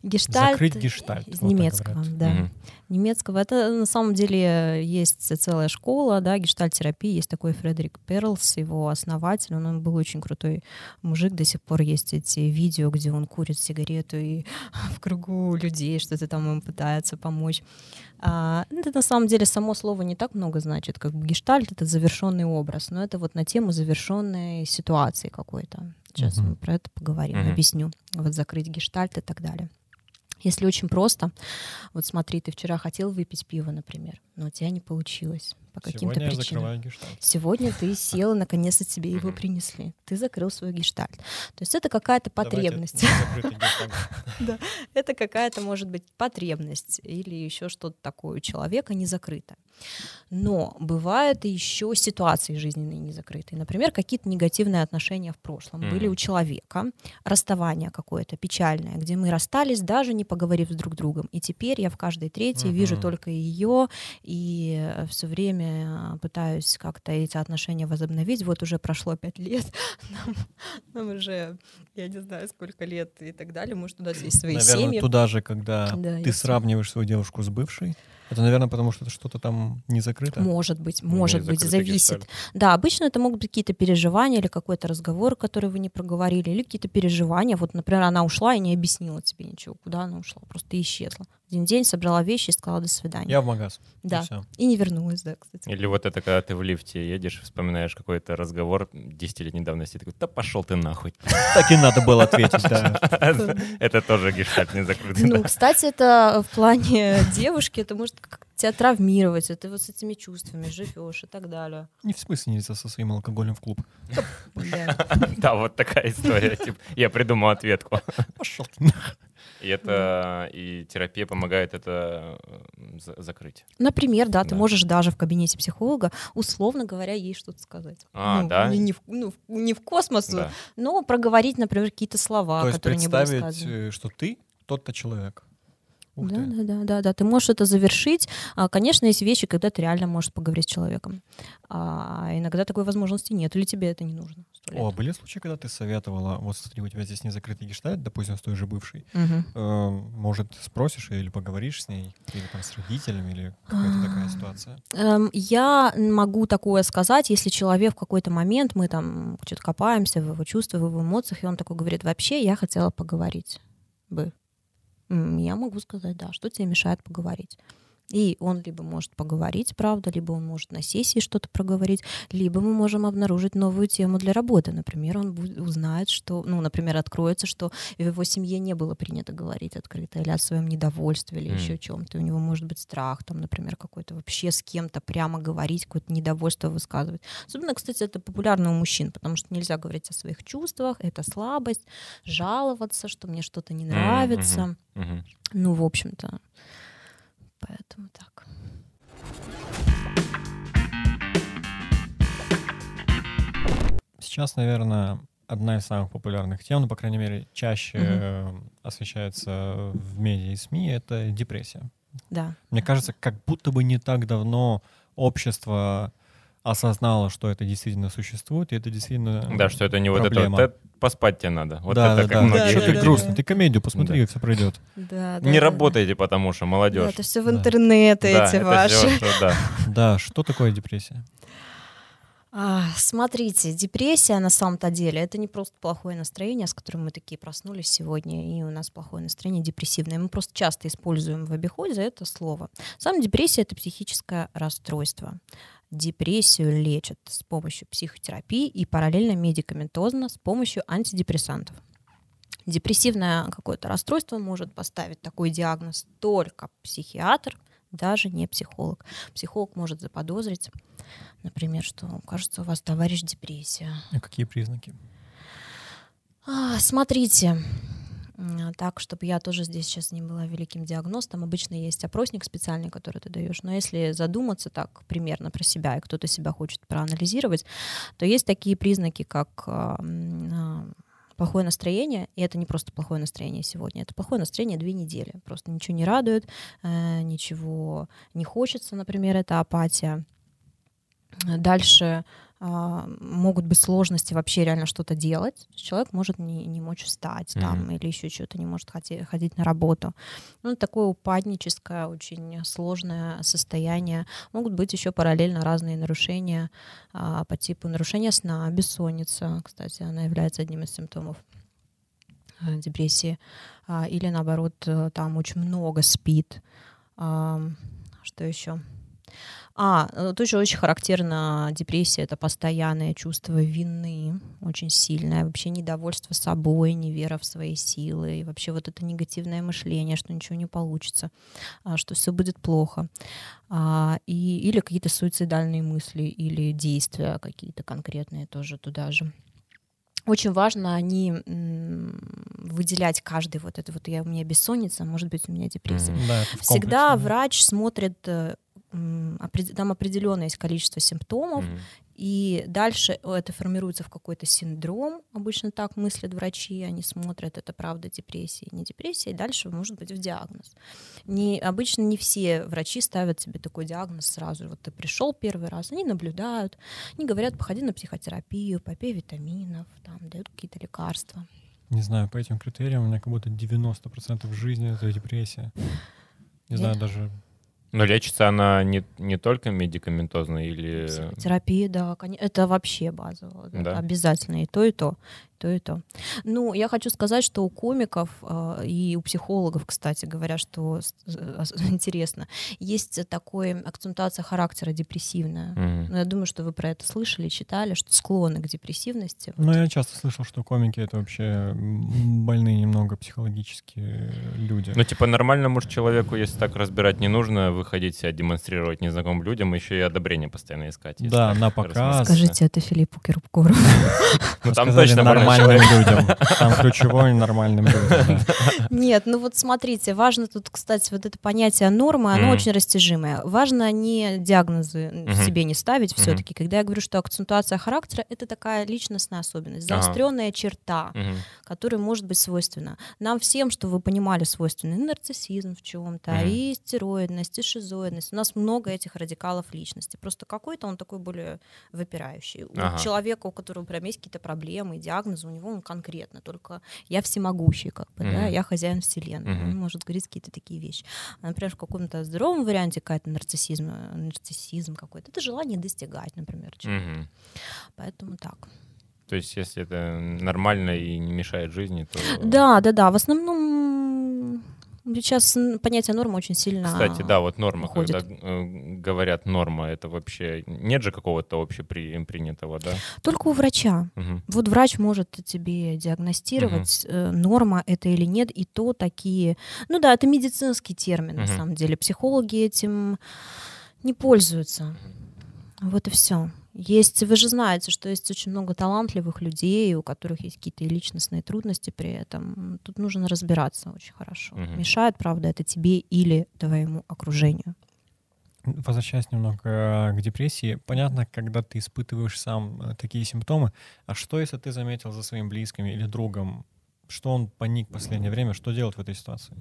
Гештальт. Закрыть гештальт. Из вот немецкого, да. Мгм. Немецкого. Это на самом деле есть целая школа, да, гештальт-терапии. Есть такой Фредерик Перлс, его основатель. Он, он был очень крутой мужик. До сих пор есть эти видео, где он курит сигарету и (laughs) в кругу людей что-то там им пытается помочь. А, это на самом деле само слово не так много значит, как бы гештальт — это завершенный образ, но это вот на тему завершенной ситуации какой-то. Сейчас Мгм. мы про это поговорим, Мгм. объясню. Вот закрыть гештальт и так далее. Если очень просто, вот смотри, ты вчера хотел выпить пиво, например, но у тебя не получилось по каким-то Сегодня я причинам. закрываю гештальт. Сегодня ты (laughs) сел, и наконец-то тебе его принесли. Ты закрыл свой гештальт. То есть это какая-то потребность. (laughs) Это какая-то, может быть, потребность или еще что-то такое у человека не закрыто. Но бывают еще ситуации жизненные не закрытые. Например, какие-то негативные отношения в прошлом были у человека, расставание какое-то печальное, где мы расстались, даже не поговорив с друг другом. И теперь я в каждой третьей вижу только ее и все время пытаюсь как-то эти отношения возобновить. Вот уже прошло пять лет, (laughs) нам, нам уже, я не знаю, сколько лет и так далее. Может, у нас есть свои Наверное, семьи. туда же, когда Да, ты сравниваешь свою девушку с бывшей, это, наверное, потому что это что-то там не закрыто. Может быть, Не может быть, закрытый зависит. гештальт. Да, обычно это могут быть какие-то переживания или какой-то разговор, который вы не проговорили, или какие-то переживания. Вот, например, она ушла и не объяснила тебе ничего, куда она ушла, просто исчезла. Один день собрала вещи и сказала до свидания. Я в магаз. и Да, всё. и не вернулась, да, кстати. Или вот это, когда ты в лифте едешь, вспоминаешь какой-то разговор 10-летней давности, такой, да пошел ты нахуй. (laughs) Так и надо было ответить, да. (laughs) Это тоже гештальт не закрытый. Ну, кстати, это в плане (laughs) девушки, это может как тебя травмировать, и ты вот с этими чувствами живешь и так далее. Не в смысле нельзя со своим алкоголем в клуб. Да. (laughs) Вот такая история. типа, Я придумал ответку. Пошел ты. И это и терапия помогает это э, за- закрыть. Например, да, ты можешь даже в кабинете психолога, условно говоря, ей что-то сказать. А, Ну, да? Не, не в, ну, не в космос, Да. но проговорить, например, какие-то слова, То есть которые не были представить, сказаны. э, что ты тот-то человек. Ух Да, ты. да, да, да, да. Ты можешь это завершить. А, Конечно, есть вещи, когда ты реально можешь поговорить с человеком. А иногда такой возможности нет, или тебе это не нужно. О, были случаи, когда ты советовала, вот смотри, у тебя здесь не закрытый гештальт, допустим, с той же бывшей, э, может, спросишь или поговоришь с ней, или там с родителями, или какая-то такая ситуация. Эм, Я могу такое сказать, если человек в какой-то момент, мы там что-то копаемся в его чувствах, в его эмоциях, и он такой говорит, вообще я хотела поговорить бы. Я могу сказать, да, что тебе мешает поговорить. И он либо может поговорить, правда, либо он может на сессии что-то проговорить, либо мы можем обнаружить новую тему для работы. Например, он бу- узнает, что, ну, например, откроется, что в его семье не было принято говорить открыто или о своем недовольстве, или М. еще о чем-то. У него может быть страх, там, например, какой-то вообще с кем-то прямо говорить, какое-то недовольство высказывать. Особенно, кстати, это популярно у мужчин, потому что нельзя говорить о своих чувствах, это слабость, жаловаться, что мне что-то не нравится. Мгм. Ну, в общем-то, поэтому так. Сейчас, наверное, одна из самых популярных тем, ну, по крайней мере, чаще э, освещается в медиа и СМИ, это депрессия. Да. Мне кажется, как будто бы не так давно общество осознало, что это действительно существует, и это действительно Да, что это не вот это, проблема. вот это поспать тебе надо. Вот да, это да, как да. многие Что Да, ты да, грустный, да. ты комедию посмотри, Да. и все пройдет. Да, Не работайте, потому что Да, молодежь. это все в Да. интернете Да, эти это ваши. всё, что- да. Да, что такое депрессия? А, смотрите, депрессия на самом-то деле это не просто плохое настроение, с которым мы такие проснулись сегодня, и у нас плохое настроение депрессивное. Мы просто часто используем в обиходе это слово. Сам депрессия это психическое расстройство. Депрессию лечат с помощью психотерапии и параллельно медикаментозно с помощью антидепрессантов. Депрессивное какое-то расстройство может поставить такой диагноз только психиатр, даже не психолог. Психолог может заподозрить, например, что, кажется, у вас, товарищ, депрессия. И какие признаки? А, смотрите, так, чтобы я тоже здесь сейчас не была великим диагностом, обычно есть опросник специальный, который ты даешь, но если задуматься так примерно про себя, и кто-то себя хочет проанализировать, то есть такие признаки, как а, а, плохое настроение, и это не просто плохое настроение сегодня, это плохое настроение две недели, просто ничего не радует, э, ничего не хочется, например, это апатия. Дальше а, могут быть сложности вообще реально что-то делать. Человек может не, не мочь встать mm-hmm. там или еще что-то не может ходить, ходить на работу. Ну, такое упадническое, очень сложное состояние. Могут быть еще параллельно разные нарушения а, по типу нарушения сна, бессонница, кстати, она является одним из симптомов а, депрессии. А, или наоборот, э, там очень много спит. А, что еще? А, э, тоже очень характерна депрессия, это постоянное чувство вины, очень сильное, вообще недовольство собой, невера в свои силы, и вообще вот это негативное мышление, что ничего не получится, а, что все будет плохо. А, и, или какие-то суицидальные мысли, или действия какие-то конкретные тоже туда же очень важно не выделять каждый вот это вот я у меня бессонница, может быть у меня депрессия. Да, Всегда врач смотрит э, там определенное есть количество симптомов, mm-hmm. и дальше это формируется в какой-то синдром. Обычно так мыслят врачи, они смотрят, это правда депрессия, не депрессия, и дальше может быть в диагноз. Не, обычно не все врачи ставят себе такой диагноз сразу. Вот ты пришел первый раз, они наблюдают, они говорят, походи на психотерапию, попей витаминов, там дают какие-то лекарства. Не знаю, по этим критериям у меня как будто 90% жизни это депрессия. Не знаю, даже но лечится она не, не только медикаментозно или... Терапия, да, это вообще базово. Да. Обязательно и то, и то то и то. Ну, я хочу сказать, что у комиков э, и у психологов, кстати говоря, что э, (laughs) интересно, есть такой акцентуация характера депрессивная. Mm-hmm. Ну, я думаю, что вы про это слышали, читали, что склонны к депрессивности. Ну, вот. я часто слышал, что комики — это вообще больные немного психологические люди. Ну, типа, нормальному человеку, если так разбирать, не нужно выходить себя демонстрировать незнакомым людям, еще и одобрение постоянно искать. Да, на показ. Скажите это Филиппу Киркору. (laughs) Ну, там точно нормально нормальным людям. Там ключевой нормальным людям. Нет, ну вот смотрите, важно тут, кстати, вот это понятие нормы, оно очень растяжимое. Важно не диагнозы себе не ставить все-таки. Когда я говорю, что акцентуация характера, это такая личностная особенность, заостренная черта, которая может быть свойственна. Нам всем, что вы понимали, свойственны и нарциссизм в чем-то, и стероидность, и шизоидность. У нас много этих радикалов личности. Просто какой-то он такой более выпирающий. У человека, у которого прям есть какие-то проблемы, диагнозы, у него он конкретно, только я всемогущий, как бы, mm-hmm. да, я хозяин вселенной, mm-hmm. он может говорить какие-то такие вещи. А, например, в каком-то здоровом варианте какая-то нарциссизм, нарциссизм какой-то, это желание достигать, например, чего-то. Mm-hmm. Поэтому так. То есть, если это нормально и не мешает жизни, то... Да, да, да. В основном Сейчас понятие нормы очень сильно Кстати, да, вот норма, уходит. когда э, говорят норма, это вообще нет же какого-то общепринятого, да? Только у врача. Угу. Вот врач может тебе диагностировать, угу. норма это или нет, и то такие... Ну да, это медицинский термин, угу. на самом деле. Психологи этим не пользуются. Вот и все. Есть, вы же знаете, что есть очень много талантливых людей, у которых есть какие-то личностные трудности при этом. Тут нужно разбираться очень хорошо. Угу. Мешает, правда, это тебе или твоему окружению. Возвращаясь немного э, к депрессии, понятно, когда ты испытываешь сам э, такие симптомы, а что если ты заметил за своим близким или другом, что он паник в последнее время, что делать в этой ситуации?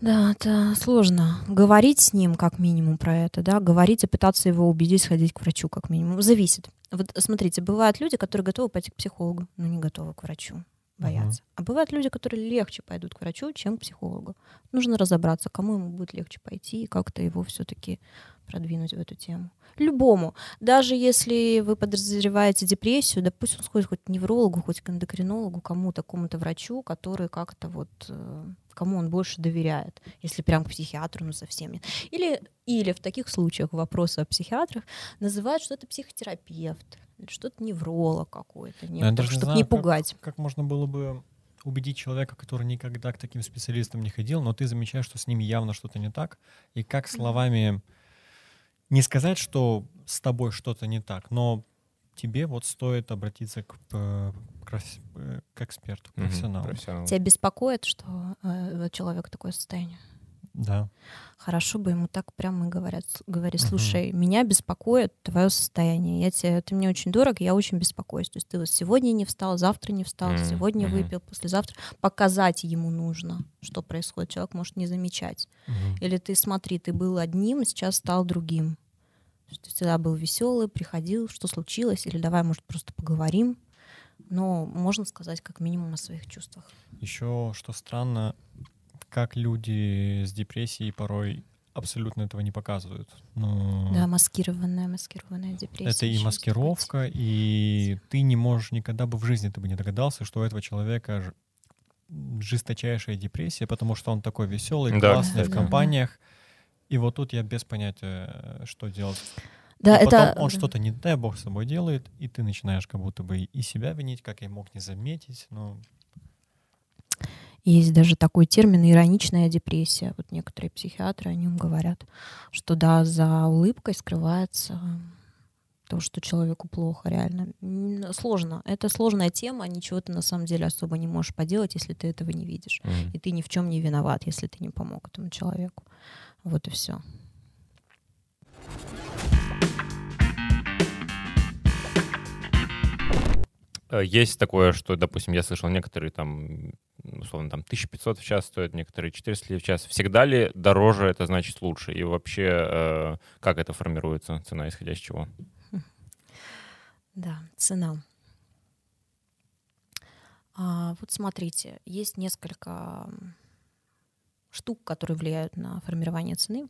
Да, это сложно. Говорить с ним как минимум про это, да, говорить и пытаться его убедить сходить к врачу как минимум. Зависит. Вот смотрите, бывают люди, которые готовы пойти к психологу, но не готовы к врачу, боятся. Uh-huh. А бывают люди, которые легче пойдут к врачу, чем к психологу. Нужно разобраться, кому ему будет легче пойти и как-то его все-таки продвинуть в эту тему. Любому. Даже если вы подозреваете депрессию, да пусть он сходит хоть к неврологу, хоть к эндокринологу, кому-то, кому-то врачу, который как-то вот э, кому он больше доверяет, если прям к психиатру, ну совсем нет. Или, или в таких случаях вопросы о психиатрах называют, что это психотерапевт, что-то невролог какой-то, не, чтобы не, знаю, не пугать. Как, как можно было бы убедить человека, который никогда к таким специалистам не ходил, но ты замечаешь, что с ним явно что-то не так, и как словами не сказать, что с тобой что-то не так, но тебе вот стоит обратиться к, э, к, э, к эксперту, к профессионалу. профессионалу. Тебя беспокоит, что э, человек такое состояние? Да. Хорошо бы ему так прямо говорят, говори, слушай, угу. меня беспокоит твое состояние. Я тебе, ты мне очень дорог, я очень беспокоюсь. То есть ты вот сегодня не встал, завтра не встал, угу. сегодня угу. выпил, послезавтра. Показать ему нужно, что происходит. Человек может не замечать. Угу. Или ты смотри, ты был одним, сейчас стал другим ты всегда был веселый, приходил, что случилось, или давай, может, просто поговорим. Но можно сказать как минимум о своих чувствах. Еще что странно, как люди с депрессией порой абсолютно этого не показывают. Но... Да, маскированная, маскированная депрессия. Это и маскировка, и ты не можешь никогда бы в жизни ты бы не догадался, что у этого человека жесточайшая депрессия, потому что он такой веселый, да, классный да, в компаниях. Да. И вот тут я без понятия, что делать. Да, и это... он что-то не дай бог с собой делает, и ты начинаешь как будто бы и себя винить, как я мог не заметить, но... Есть даже такой термин ироничная депрессия. Вот некоторые психиатры о нем говорят, что да, за улыбкой скрывается то, что человеку плохо, реально. Сложно. Это сложная тема, ничего ты на самом деле особо не можешь поделать, если ты этого не видишь. Mm. И ты ни в чем не виноват, если ты не помог этому человеку. Вот и все. Э, есть такое, что, допустим, я слышал, некоторые там, условно, там 1500 в час стоят, некоторые 400 в час. Всегда ли дороже это значит лучше? И вообще, э, как это формируется, цена исходя из чего? Да, цена. А, вот смотрите, есть несколько штук, которые влияют на формирование цены.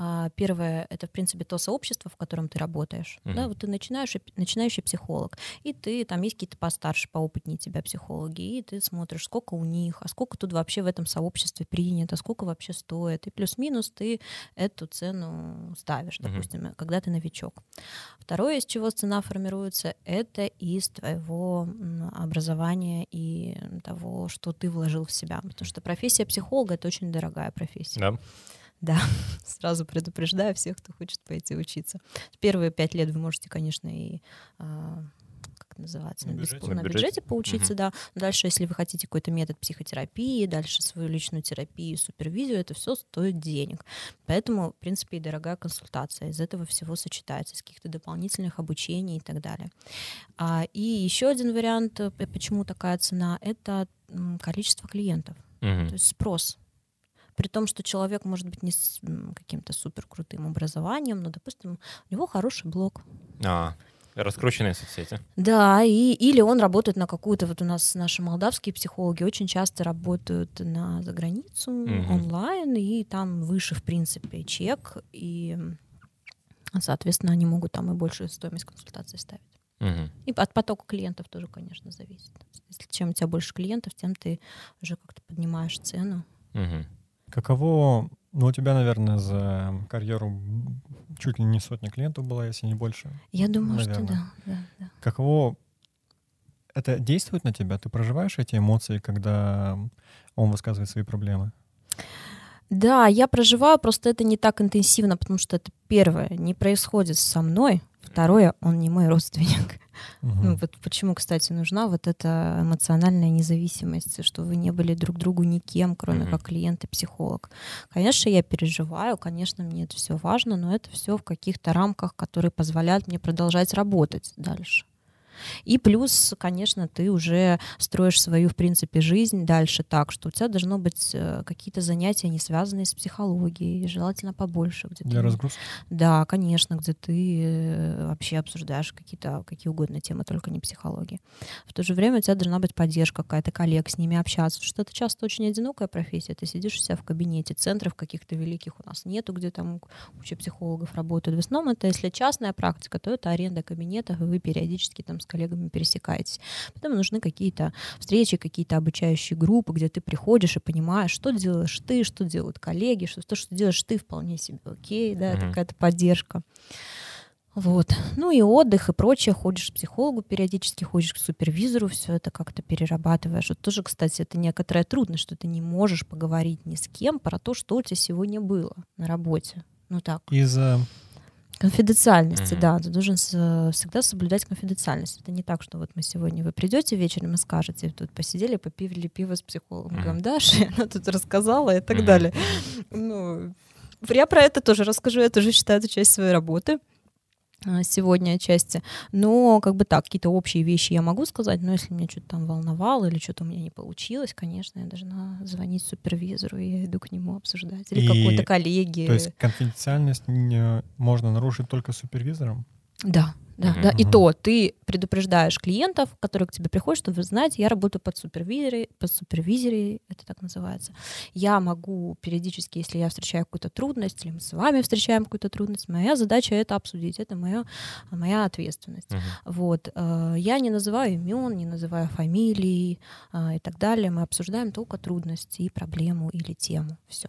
А, первое — это, в принципе, то сообщество, в котором ты работаешь. Uh-huh. Да, вот ты начинаешь, начинающий психолог, и ты, там есть какие-то постарше, поопытнее тебя психологи, и ты смотришь, сколько у них, а сколько тут вообще в этом сообществе принято, сколько вообще стоит, и плюс-минус ты эту цену ставишь, допустим, uh-huh. когда ты новичок. Второе, из чего цена формируется, это из твоего образования и того, что ты вложил в себя, потому что профессия психолога — это очень дорогая профессия. Да. Да, (laughs) сразу предупреждаю всех, кто хочет пойти учиться. Первые пять лет вы можете, конечно, и а, как называется, на, на, бюджете, на бюджете поучиться, угу. да. Дальше, если вы хотите какой-то метод психотерапии, дальше свою личную терапию, супервизию, это все стоит денег. Поэтому, в принципе, и дорогая консультация из этого всего сочетается, из каких-то дополнительных обучений и так далее. А, и еще один вариант, э, почему такая цена, это количество клиентов, угу. то есть спрос при том, что человек может быть не с каким-то супер крутым образованием, но, допустим, у него хороший блог. А, раскрученные соцсети. Да, и, или он работает на какую-то, вот у нас наши молдавские психологи очень часто работают на заграницу, угу. онлайн, и там выше, в принципе, чек, и, соответственно, они могут там и большую стоимость консультации ставить. Угу. И от потока клиентов тоже, конечно, зависит. Если чем у тебя больше клиентов, тем ты уже как-то поднимаешь цену. Угу. Каково, ну у тебя, наверное, за карьеру чуть ли не сотня клиентов было, если не больше. Я думаю, наверное. что да, да, да. Каково это действует на тебя? Ты проживаешь эти эмоции, когда он высказывает свои проблемы? Да, я проживаю, просто это не так интенсивно, потому что это первое, не происходит со мной, второе, он не мой родственник. Угу. Ну, вот почему, кстати, нужна вот эта эмоциональная независимость, что вы не были друг другу никем, кроме угу. как клиент и психолог. Конечно, я переживаю, конечно, мне это все важно, но это все в каких-то рамках, которые позволяют мне продолжать работать дальше. И плюс, конечно, ты уже строишь свою, в принципе, жизнь дальше так, что у тебя должно быть э, какие-то занятия, не связанные с психологией, желательно побольше. Где Для ты, разгрузки? Да, конечно, где ты э, вообще обсуждаешь какие-то, какие угодно темы, только не психологии. В то же время у тебя должна быть поддержка какая-то коллег, с ними общаться, что это часто очень одинокая профессия. Ты сидишь у себя в кабинете, центров каких-то великих у нас нету, где там куча психологов работают. В основном это, если частная практика, то это аренда кабинетов, и вы периодически там с коллегами пересекаетесь. Потом нужны какие-то встречи, какие-то обучающие группы, где ты приходишь и понимаешь, что делаешь ты, что делают коллеги, что то, что делаешь ты, вполне себе окей, да, mm-hmm. какая-то поддержка. Вот. Ну и отдых и прочее. Ходишь к психологу периодически, ходишь к супервизору, все это как-то перерабатываешь. Вот тоже, кстати, это некоторая трудность, что ты не можешь поговорить ни с кем про то, что у тебя сегодня было на работе. Ну так. Из-за Конфиденциальности, mm-hmm. да, ты должен всегда соблюдать конфиденциальность. Это не так, что вот мы сегодня вы придете вечером и скажете, тут посидели, попили пиво с психологом, mm-hmm. говорим, да, она тут рассказала и так mm-hmm. далее. Ну, я про это тоже расскажу, я тоже считаю это часть своей работы. А, сегодня отчасти. Но как бы так, какие-то общие вещи я могу сказать, но если меня что-то там волновало или что-то у меня не получилось, конечно, я должна звонить супервизору, и я иду к нему обсуждать. Или И- какой-то коллеге. То есть конфиденциальность не- можно нарушить только супервизором? Да, да, да. И то ты предупреждаешь клиентов, которые к тебе приходят, что вы знаете, я работаю под супервизорой, под супервизорой, это так называется. Я могу периодически, если я встречаю какую-то трудность, или мы с вами встречаем какую-то трудность, моя задача это обсудить, это моя, моя ответственность. Мгм. Вот. э, Я не называю имен, не называю фамилий э, и так далее. Мы обсуждаем только трудности и проблему или тему. Все.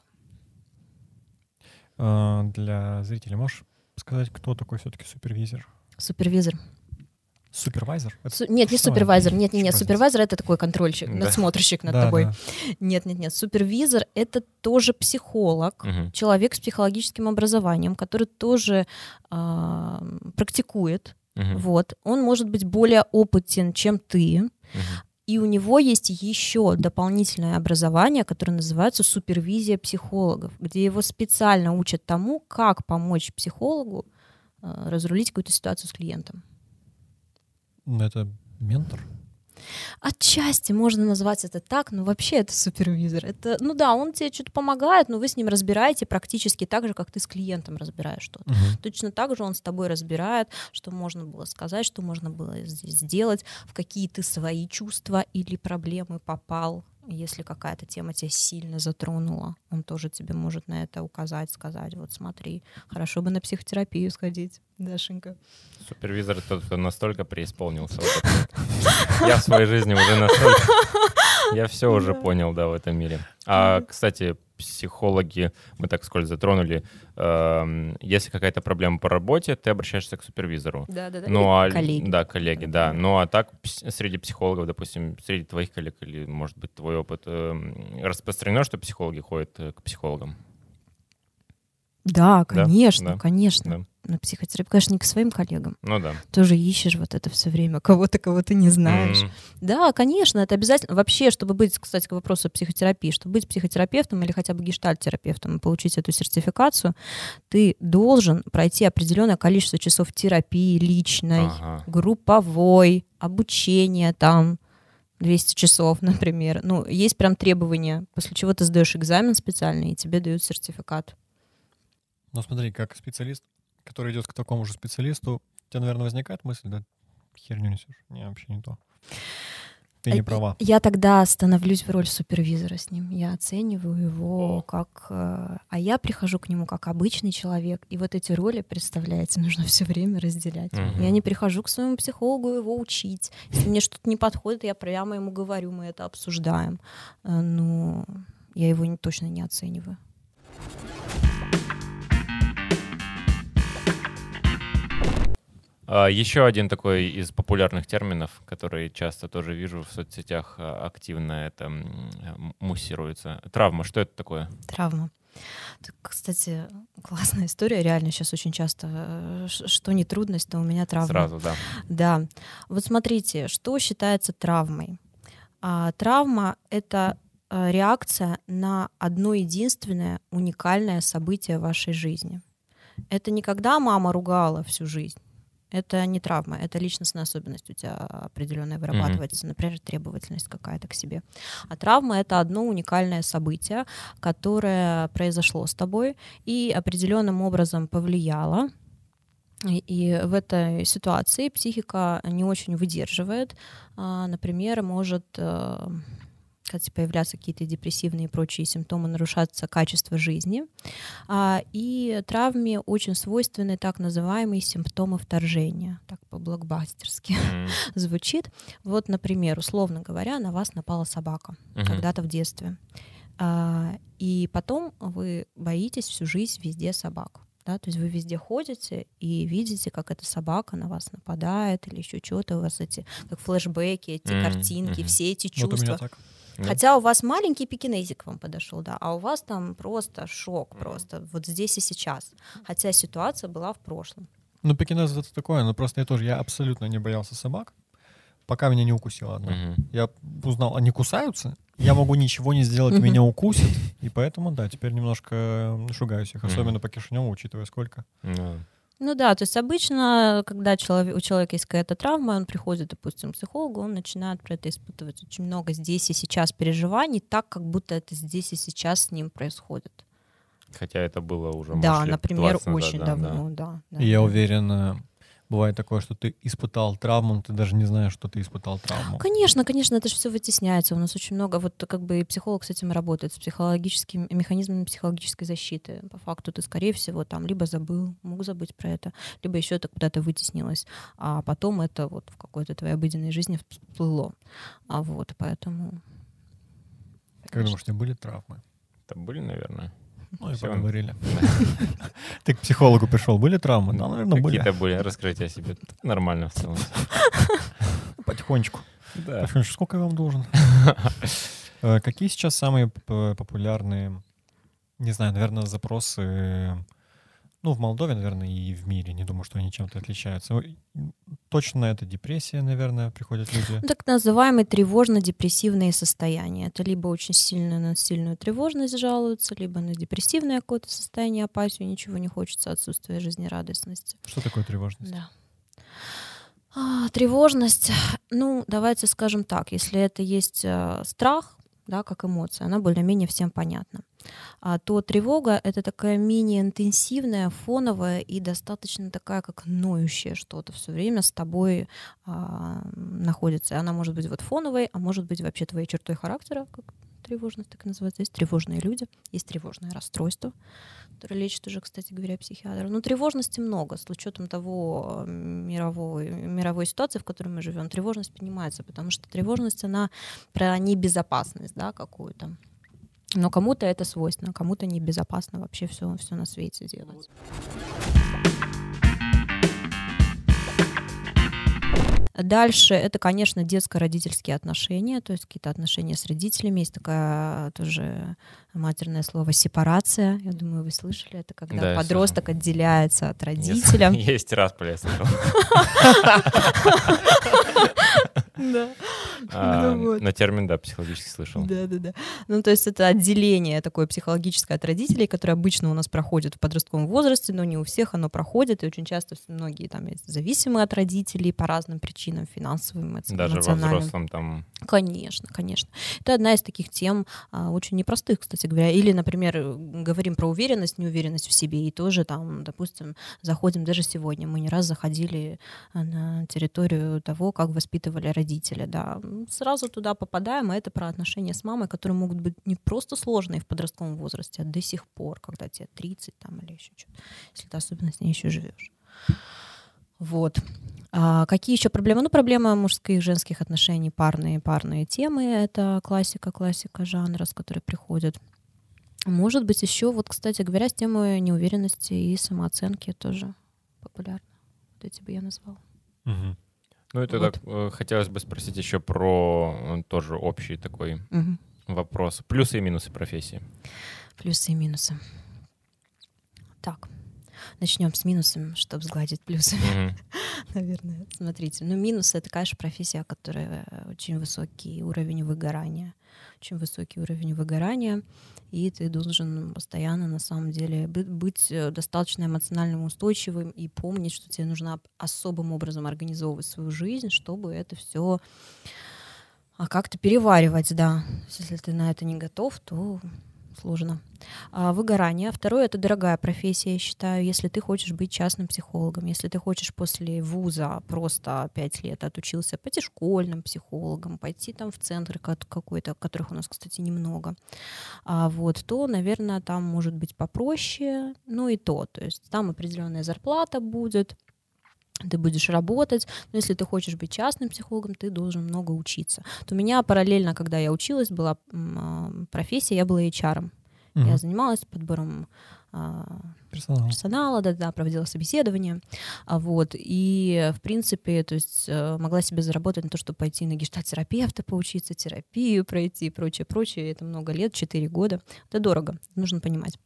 А, Для зрителей можешь сказать, кто такой все-таки супервизор? Супервизор. Супервайзер? Это Су- нет, не что супервайзер. Нет, нет, нет. Супервайзер это такой контрольщик, Да. надсмотрщик над Да, тобой. да. Нет, нет, нет. Супервизор это тоже психолог, Мгм. человек с психологическим образованием, который тоже а, практикует. Мгм. Вот. Он может быть более опытен, чем ты. Мгм. И у него есть еще дополнительное образование, которое называется супервизия психологов, где его специально учат тому, как помочь психологу э, разрулить какую-то ситуацию с клиентом. Это ментор? Отчасти можно назвать это так, но вообще это супервизор. Это, ну да, он тебе что-то помогает, но вы с ним разбираете практически так же, как ты с клиентом разбираешь что-то. Мгм. Точно так же он с тобой разбирает, что можно было сказать, что можно было здесь сделать, в какие ты свои чувства или проблемы попал. Если какая-то тема тебя сильно затронула, он тоже тебе может на это указать, сказать, вот смотри, хорошо бы на психотерапию сходить, Дашенька. Супервизор тот, кто настолько преисполнился. Я в своей жизни уже настолько... Я все уже понял, да, в этом мире. А, кстати, психологи, мы так сколь затронули, эм, если какая-то проблема по работе, ты обращаешься к супервизору. Да-да-да. Ну, а, коллеги. Да, коллеги, да. Ну, а так среди психологов, допустим, среди твоих коллег или, может быть, твой опыт, эм, распространено, что психологи ходят э, к психологам? Да, конечно, да, конечно. Да. На психотерапию, конечно, не к своим коллегам. Ну да. Тоже ищешь вот это все время, кого-то, кого ты не знаешь. М, Да, конечно, это обязательно. Вообще, чтобы быть, кстати, к вопросу о психотерапии, чтобы быть психотерапевтом или хотя бы гештальт-терапевтом и получить эту сертификацию, ты должен пройти определенное количество часов терапии личной, Ага. групповой, обучения там, 200 часов, (laughs) например. Ну, есть прям требования, после чего ты сдаешь экзамен специальный, и тебе дают сертификат. Ну смотри, как специалист, который идет к такому же специалисту, у тебя, наверное, возникает мысль, да, херню несешь. Не, вообще не то. Ты не Э, права. Я тогда становлюсь в роль супервизора с ним. Я оцениваю его О. как... э, А я прихожу к нему как обычный человек. И вот эти роли, представляете, (laughs) нужно все время разделять. Мгм. Я не прихожу к своему психологу его учить. Если мне что-то не подходит, я прямо ему говорю, мы это обсуждаем. Э, Но я его не- точно не оцениваю. Еще один такой из популярных терминов, который часто тоже вижу в соцсетях а, активно, это м, муссируется. Травма, что это такое? Травма. Кстати, классная история. Реально сейчас очень часто, э, что не трудность, то у меня травма. Сразу, да. Да. Вот смотрите, что считается травмой? А, травма — это а, реакция на одно единственное уникальное событие в вашей жизни. Это не когда мама ругала всю жизнь. Это не травма, это личностная особенность у тебя определенная вырабатывается, например, требовательность какая-то к себе. А травма — это одно уникальное событие, которое произошло с тобой и определенным образом повлияло и, в этой ситуации психика не очень выдерживает. А, Например, может кстати, появляться какие-то депрессивные и прочие симптомы, нарушаться качество жизни. А, И травме очень свойственны так называемые симптомы вторжения. Так по-блокбастерски М, (laughs) звучит. Вот, например, условно говоря, на вас напала собака мгм. когда-то в детстве. А, И потом вы боитесь всю жизнь везде собак. Да? То есть вы везде ходите и видите, как эта собака на вас нападает или еще что-то. У вас эти как флешбеки, эти Мгм, картинки, мгм. все эти Вот у чувства. меня так. Да. Хотя у вас маленький пекинезик вам подошел, да, а у вас там просто шок, просто вот здесь и сейчас. Хотя ситуация была в прошлом. Ну, пекинез это такое, но просто я тоже, я абсолютно не боялся собак, пока меня не укусила одна. Мгм. Я узнал, они кусаются, я могу ничего не сделать, Мгм. меня укусят, и поэтому, да, теперь немножко шугаюсь их, особенно по Кишиневу, учитывая сколько. Ну, Ну да, то есть обычно, когда человек, у человека есть какая-то травма, он приходит, допустим, к психологу, он начинает про это испытывать очень много здесь и сейчас переживаний, так, как будто это здесь и сейчас с ним происходит. Хотя это было уже, Да, может, например, 20 назад, очень да, давно, да. да, И я да. уверен, э, бывает такое, что ты испытал травму, но ты даже не знаешь, что ты испытал травму. Конечно, конечно, это же все вытесняется. У нас очень много, вот как бы и психолог с этим работает, с психологическими механизмами психологической защиты. По факту ты, скорее всего, там либо забыл, мог забыть про это, либо еще это куда-то вытеснилось, а потом это вот в какой-то твоей обыденной жизни всплыло. А вот, поэтому... Как думаешь, у тебя были травмы? Это были, наверное. Ну и Всё. поговорили. (laughs) Ты к психологу пришел, были травмы? Да, наверное, были. Какие-то были. О себе. Нормально в целом. (laughs) Потихонечку. Да. Потихонечку. Сколько я вам должен? (laughs) Э, Какие сейчас самые популярные, не знаю, наверное, запросы, ну, в Молдове, наверное, и в мире, не думаю, что они чем-то отличаются. Точно это депрессия, наверное, приходят люди. Ну, Так называемые тревожно-депрессивные состояния. Это либо очень сильно на сильную тревожность жалуются, либо на депрессивное какое-то состояние, апатию, ничего не хочется, отсутствие жизнерадостности. Что такое тревожность? Да. А, тревожность, ну, давайте скажем так, если это есть э, страх, да, как эмоция, она более-менее всем понятна. А, то тревога — это такая менее интенсивная, фоновая и достаточно такая, как ноющая что-то все время с тобой а, находится. И Она может быть вот фоновой, а может быть вообще твоей чертой характера, как тревожность так и называется. Есть тревожные люди, есть тревожное расстройство, которое лечит уже, кстати говоря, психиатр. Но тревожности много. С учетом того э, мирового, мировой ситуации, в которой мы живем, тревожность поднимается, потому что тревожность, она про небезопасность да, какую-то. Но кому-то это свойственно, кому-то небезопасно вообще все, все на свете делать. Дальше это, конечно, детско-родительские отношения, то есть какие-то отношения с родителями. Есть такая тоже матерное слово сепарация. Я думаю, вы слышали. Это когда Да, подросток отделяется от Есть- родителя. (laughs) Есть раз я слышал. (laughs) (laughs) Да. А, Ну вот. Термин, да, психологически слышал. Да, да, да. Ну, то есть это отделение такое психологическое от родителей, которое обычно у нас проходит в подростковом возрасте, но не у всех оно проходит, и очень часто многие там есть зависимые от родителей по разным причинам, финансовым, эмо- Даже во эмоциональным. взрослом там Конечно, конечно. Это одна из таких тем, а, очень непростых, кстати говоря. Или, например, говорим про уверенность, неуверенность в себе, и тоже там, допустим, заходим даже сегодня. Мы не раз заходили а, на территорию того, как воспитывали родители, да. М, Сразу туда попадаем, а это про отношения с мамой, которые могут быть не просто сложные в подростковом возрасте, а до сих пор, когда тебе 30 там или еще что-то, если ты особенно с ней еще живешь. Вот. А какие еще проблемы? Ну, проблема мужских и женских отношений, парные парные темы. Это классика, классика жанра, с которой приходят. Может быть, еще, вот, кстати говоря, с темой неуверенности и самооценки тоже популярно. Вот эти бы я назвала. Мгм. Ну, это Вот. так, э, хотелось бы спросить еще про э, тоже общий такой Мгм. вопрос. Плюсы и минусы профессии. Плюсы и минусы. Так, начнем с минусами, чтобы сгладить плюсы. Мгм. (laughs) наверное. Смотрите, ну минус это, конечно, профессия, которая очень высокий уровень выгорания. Очень высокий уровень выгорания, и ты должен постоянно, на самом деле, бы- быть э, достаточно эмоционально устойчивым и помнить, что тебе нужно об- особым образом организовывать свою жизнь, чтобы это все как-то переваривать, да. Если ты на это не готов, то сложно. А, выгорание. Второе — это дорогая профессия, я считаю. Если ты хочешь быть частным психологом, если ты хочешь после вуза просто пять лет отучился пойти школьным психологом, пойти там в центр ка- какой-то, которых у нас, кстати, немного, а, вот, то, наверное, там может быть попроще, ну и то. То есть там определенная зарплата будет, ты будешь работать, но если ты хочешь быть частным психологом, ты должен много учиться. Вот у меня параллельно, когда я училась, была а, профессия, я была HR. Мгм. Я занималась подбором а, Персонал. персонала, да-да, проводила собеседование, а вот, и, в принципе, то есть э, могла себе заработать на то, чтобы пойти на гештальт-терапевта, поучиться, терапию пройти и прочее, прочее, это много лет, 4 года, это дорого, нужно понимать,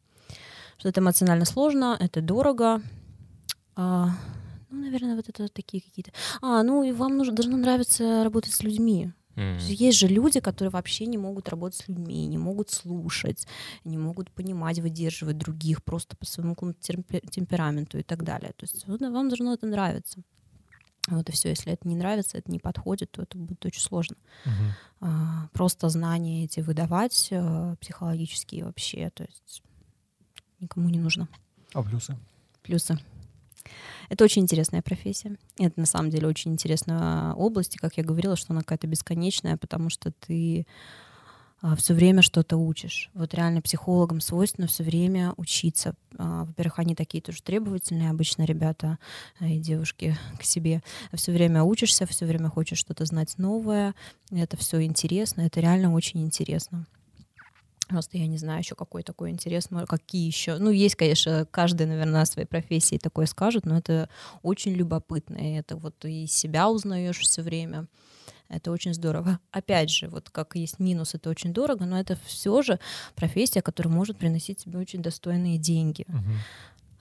что это эмоционально сложно, это дорого, ну, наверное, вот это такие какие-то. А, ну и вам нужно, должно нравиться работать с людьми. Мгм. Есть же люди, которые вообще не могут работать с людьми, не могут слушать, не могут понимать, выдерживать других просто по своему темпераменту и так далее. То есть вот вам должно это нравиться. Вот и все. Если это не нравится, это не подходит, то это будет очень сложно. Мгм. А, Просто знания эти выдавать э, психологические вообще, то есть никому не нужно. А плюсы? Плюсы. Это очень интересная профессия. Это на самом деле очень интересная область. И, как я говорила, что она какая-то бесконечная, потому что ты все время что-то учишь. Вот реально психологам свойственно все время учиться. А, Во-первых, они такие тоже требовательные, обычно ребята а, и девушки к себе. Все время учишься, все время хочешь что-то знать новое. Это все интересно, это реально очень интересно. Просто я не знаю еще какой такой интерес, мо- какие еще. Ну, есть, конечно, каждый, наверное, о своей профессии такое скажет, но это очень любопытно. И это вот и себя узнаешь все время. Это очень здорово. Опять же, вот как есть минус, это очень дорого, но это все же профессия, которая может приносить тебе очень достойные деньги.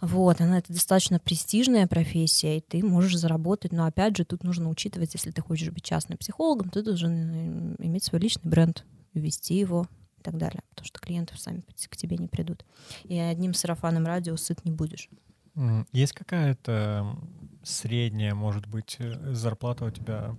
Вот, она это достаточно престижная профессия, и ты можешь заработать, но опять же, тут нужно учитывать, если ты хочешь быть частным психологом, ты должен м, иметь свой личный бренд, вести его и так далее, потому что клиенты сами к тебе не придут. И одним сарафаном радио сыт не будешь. Есть какая-то средняя, может быть, э, зарплата у тебя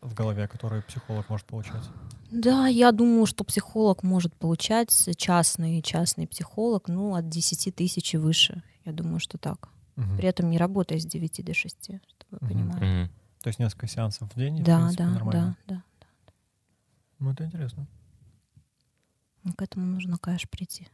в голове, которую психолог может получать? Да, я думаю, что психолог может получать, частный, частный психолог, ну, от 10 тысяч и выше. Я думаю, что так. Мгм. При этом не работая с 9 до 6, чтобы вы Мгм. понимали. Мгм. То есть несколько сеансов в день, и, в Да, принципе, да, нормально. да, да. Ну, это интересно. Ну, К этому нужно, конечно, прийти.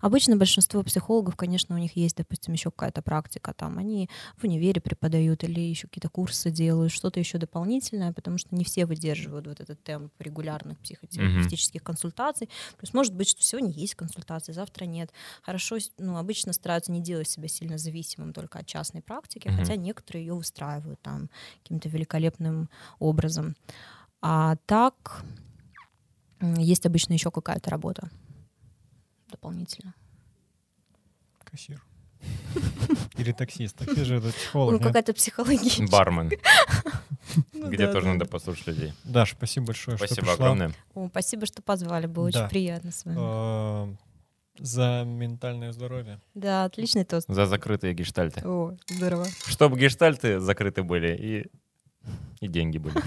Обычно большинство психологов, конечно, у них есть, допустим, еще какая-то практика. Там они в универе преподают или еще какие-то курсы делают, что-то еще дополнительное, потому что не все выдерживают вот этот темп регулярных психотерапевтических консультаций. Плюс может быть, что сегодня есть консультации, завтра нет. Хорошо, ну, обычно стараются не делать себя сильно зависимым только от частной практики, Мгм. хотя некоторые ее выстраивают там каким-то великолепным образом. А так есть обычно еще какая-то работа дополнительно. Кассир. Или таксист. Таксист же это психолог, Ну, какая-то психология. Бармен, (laughs) Ну где тоже надо послушать людей. Даш, спасибо большое, что Спасибо огромное. О, спасибо, что позвали, было очень приятно с вами. Э, За ментальное здоровье. Да, отличный тост. За закрытые гештальты. О, здорово. Чтобы гештальты закрыты были и, и деньги были. (laughs)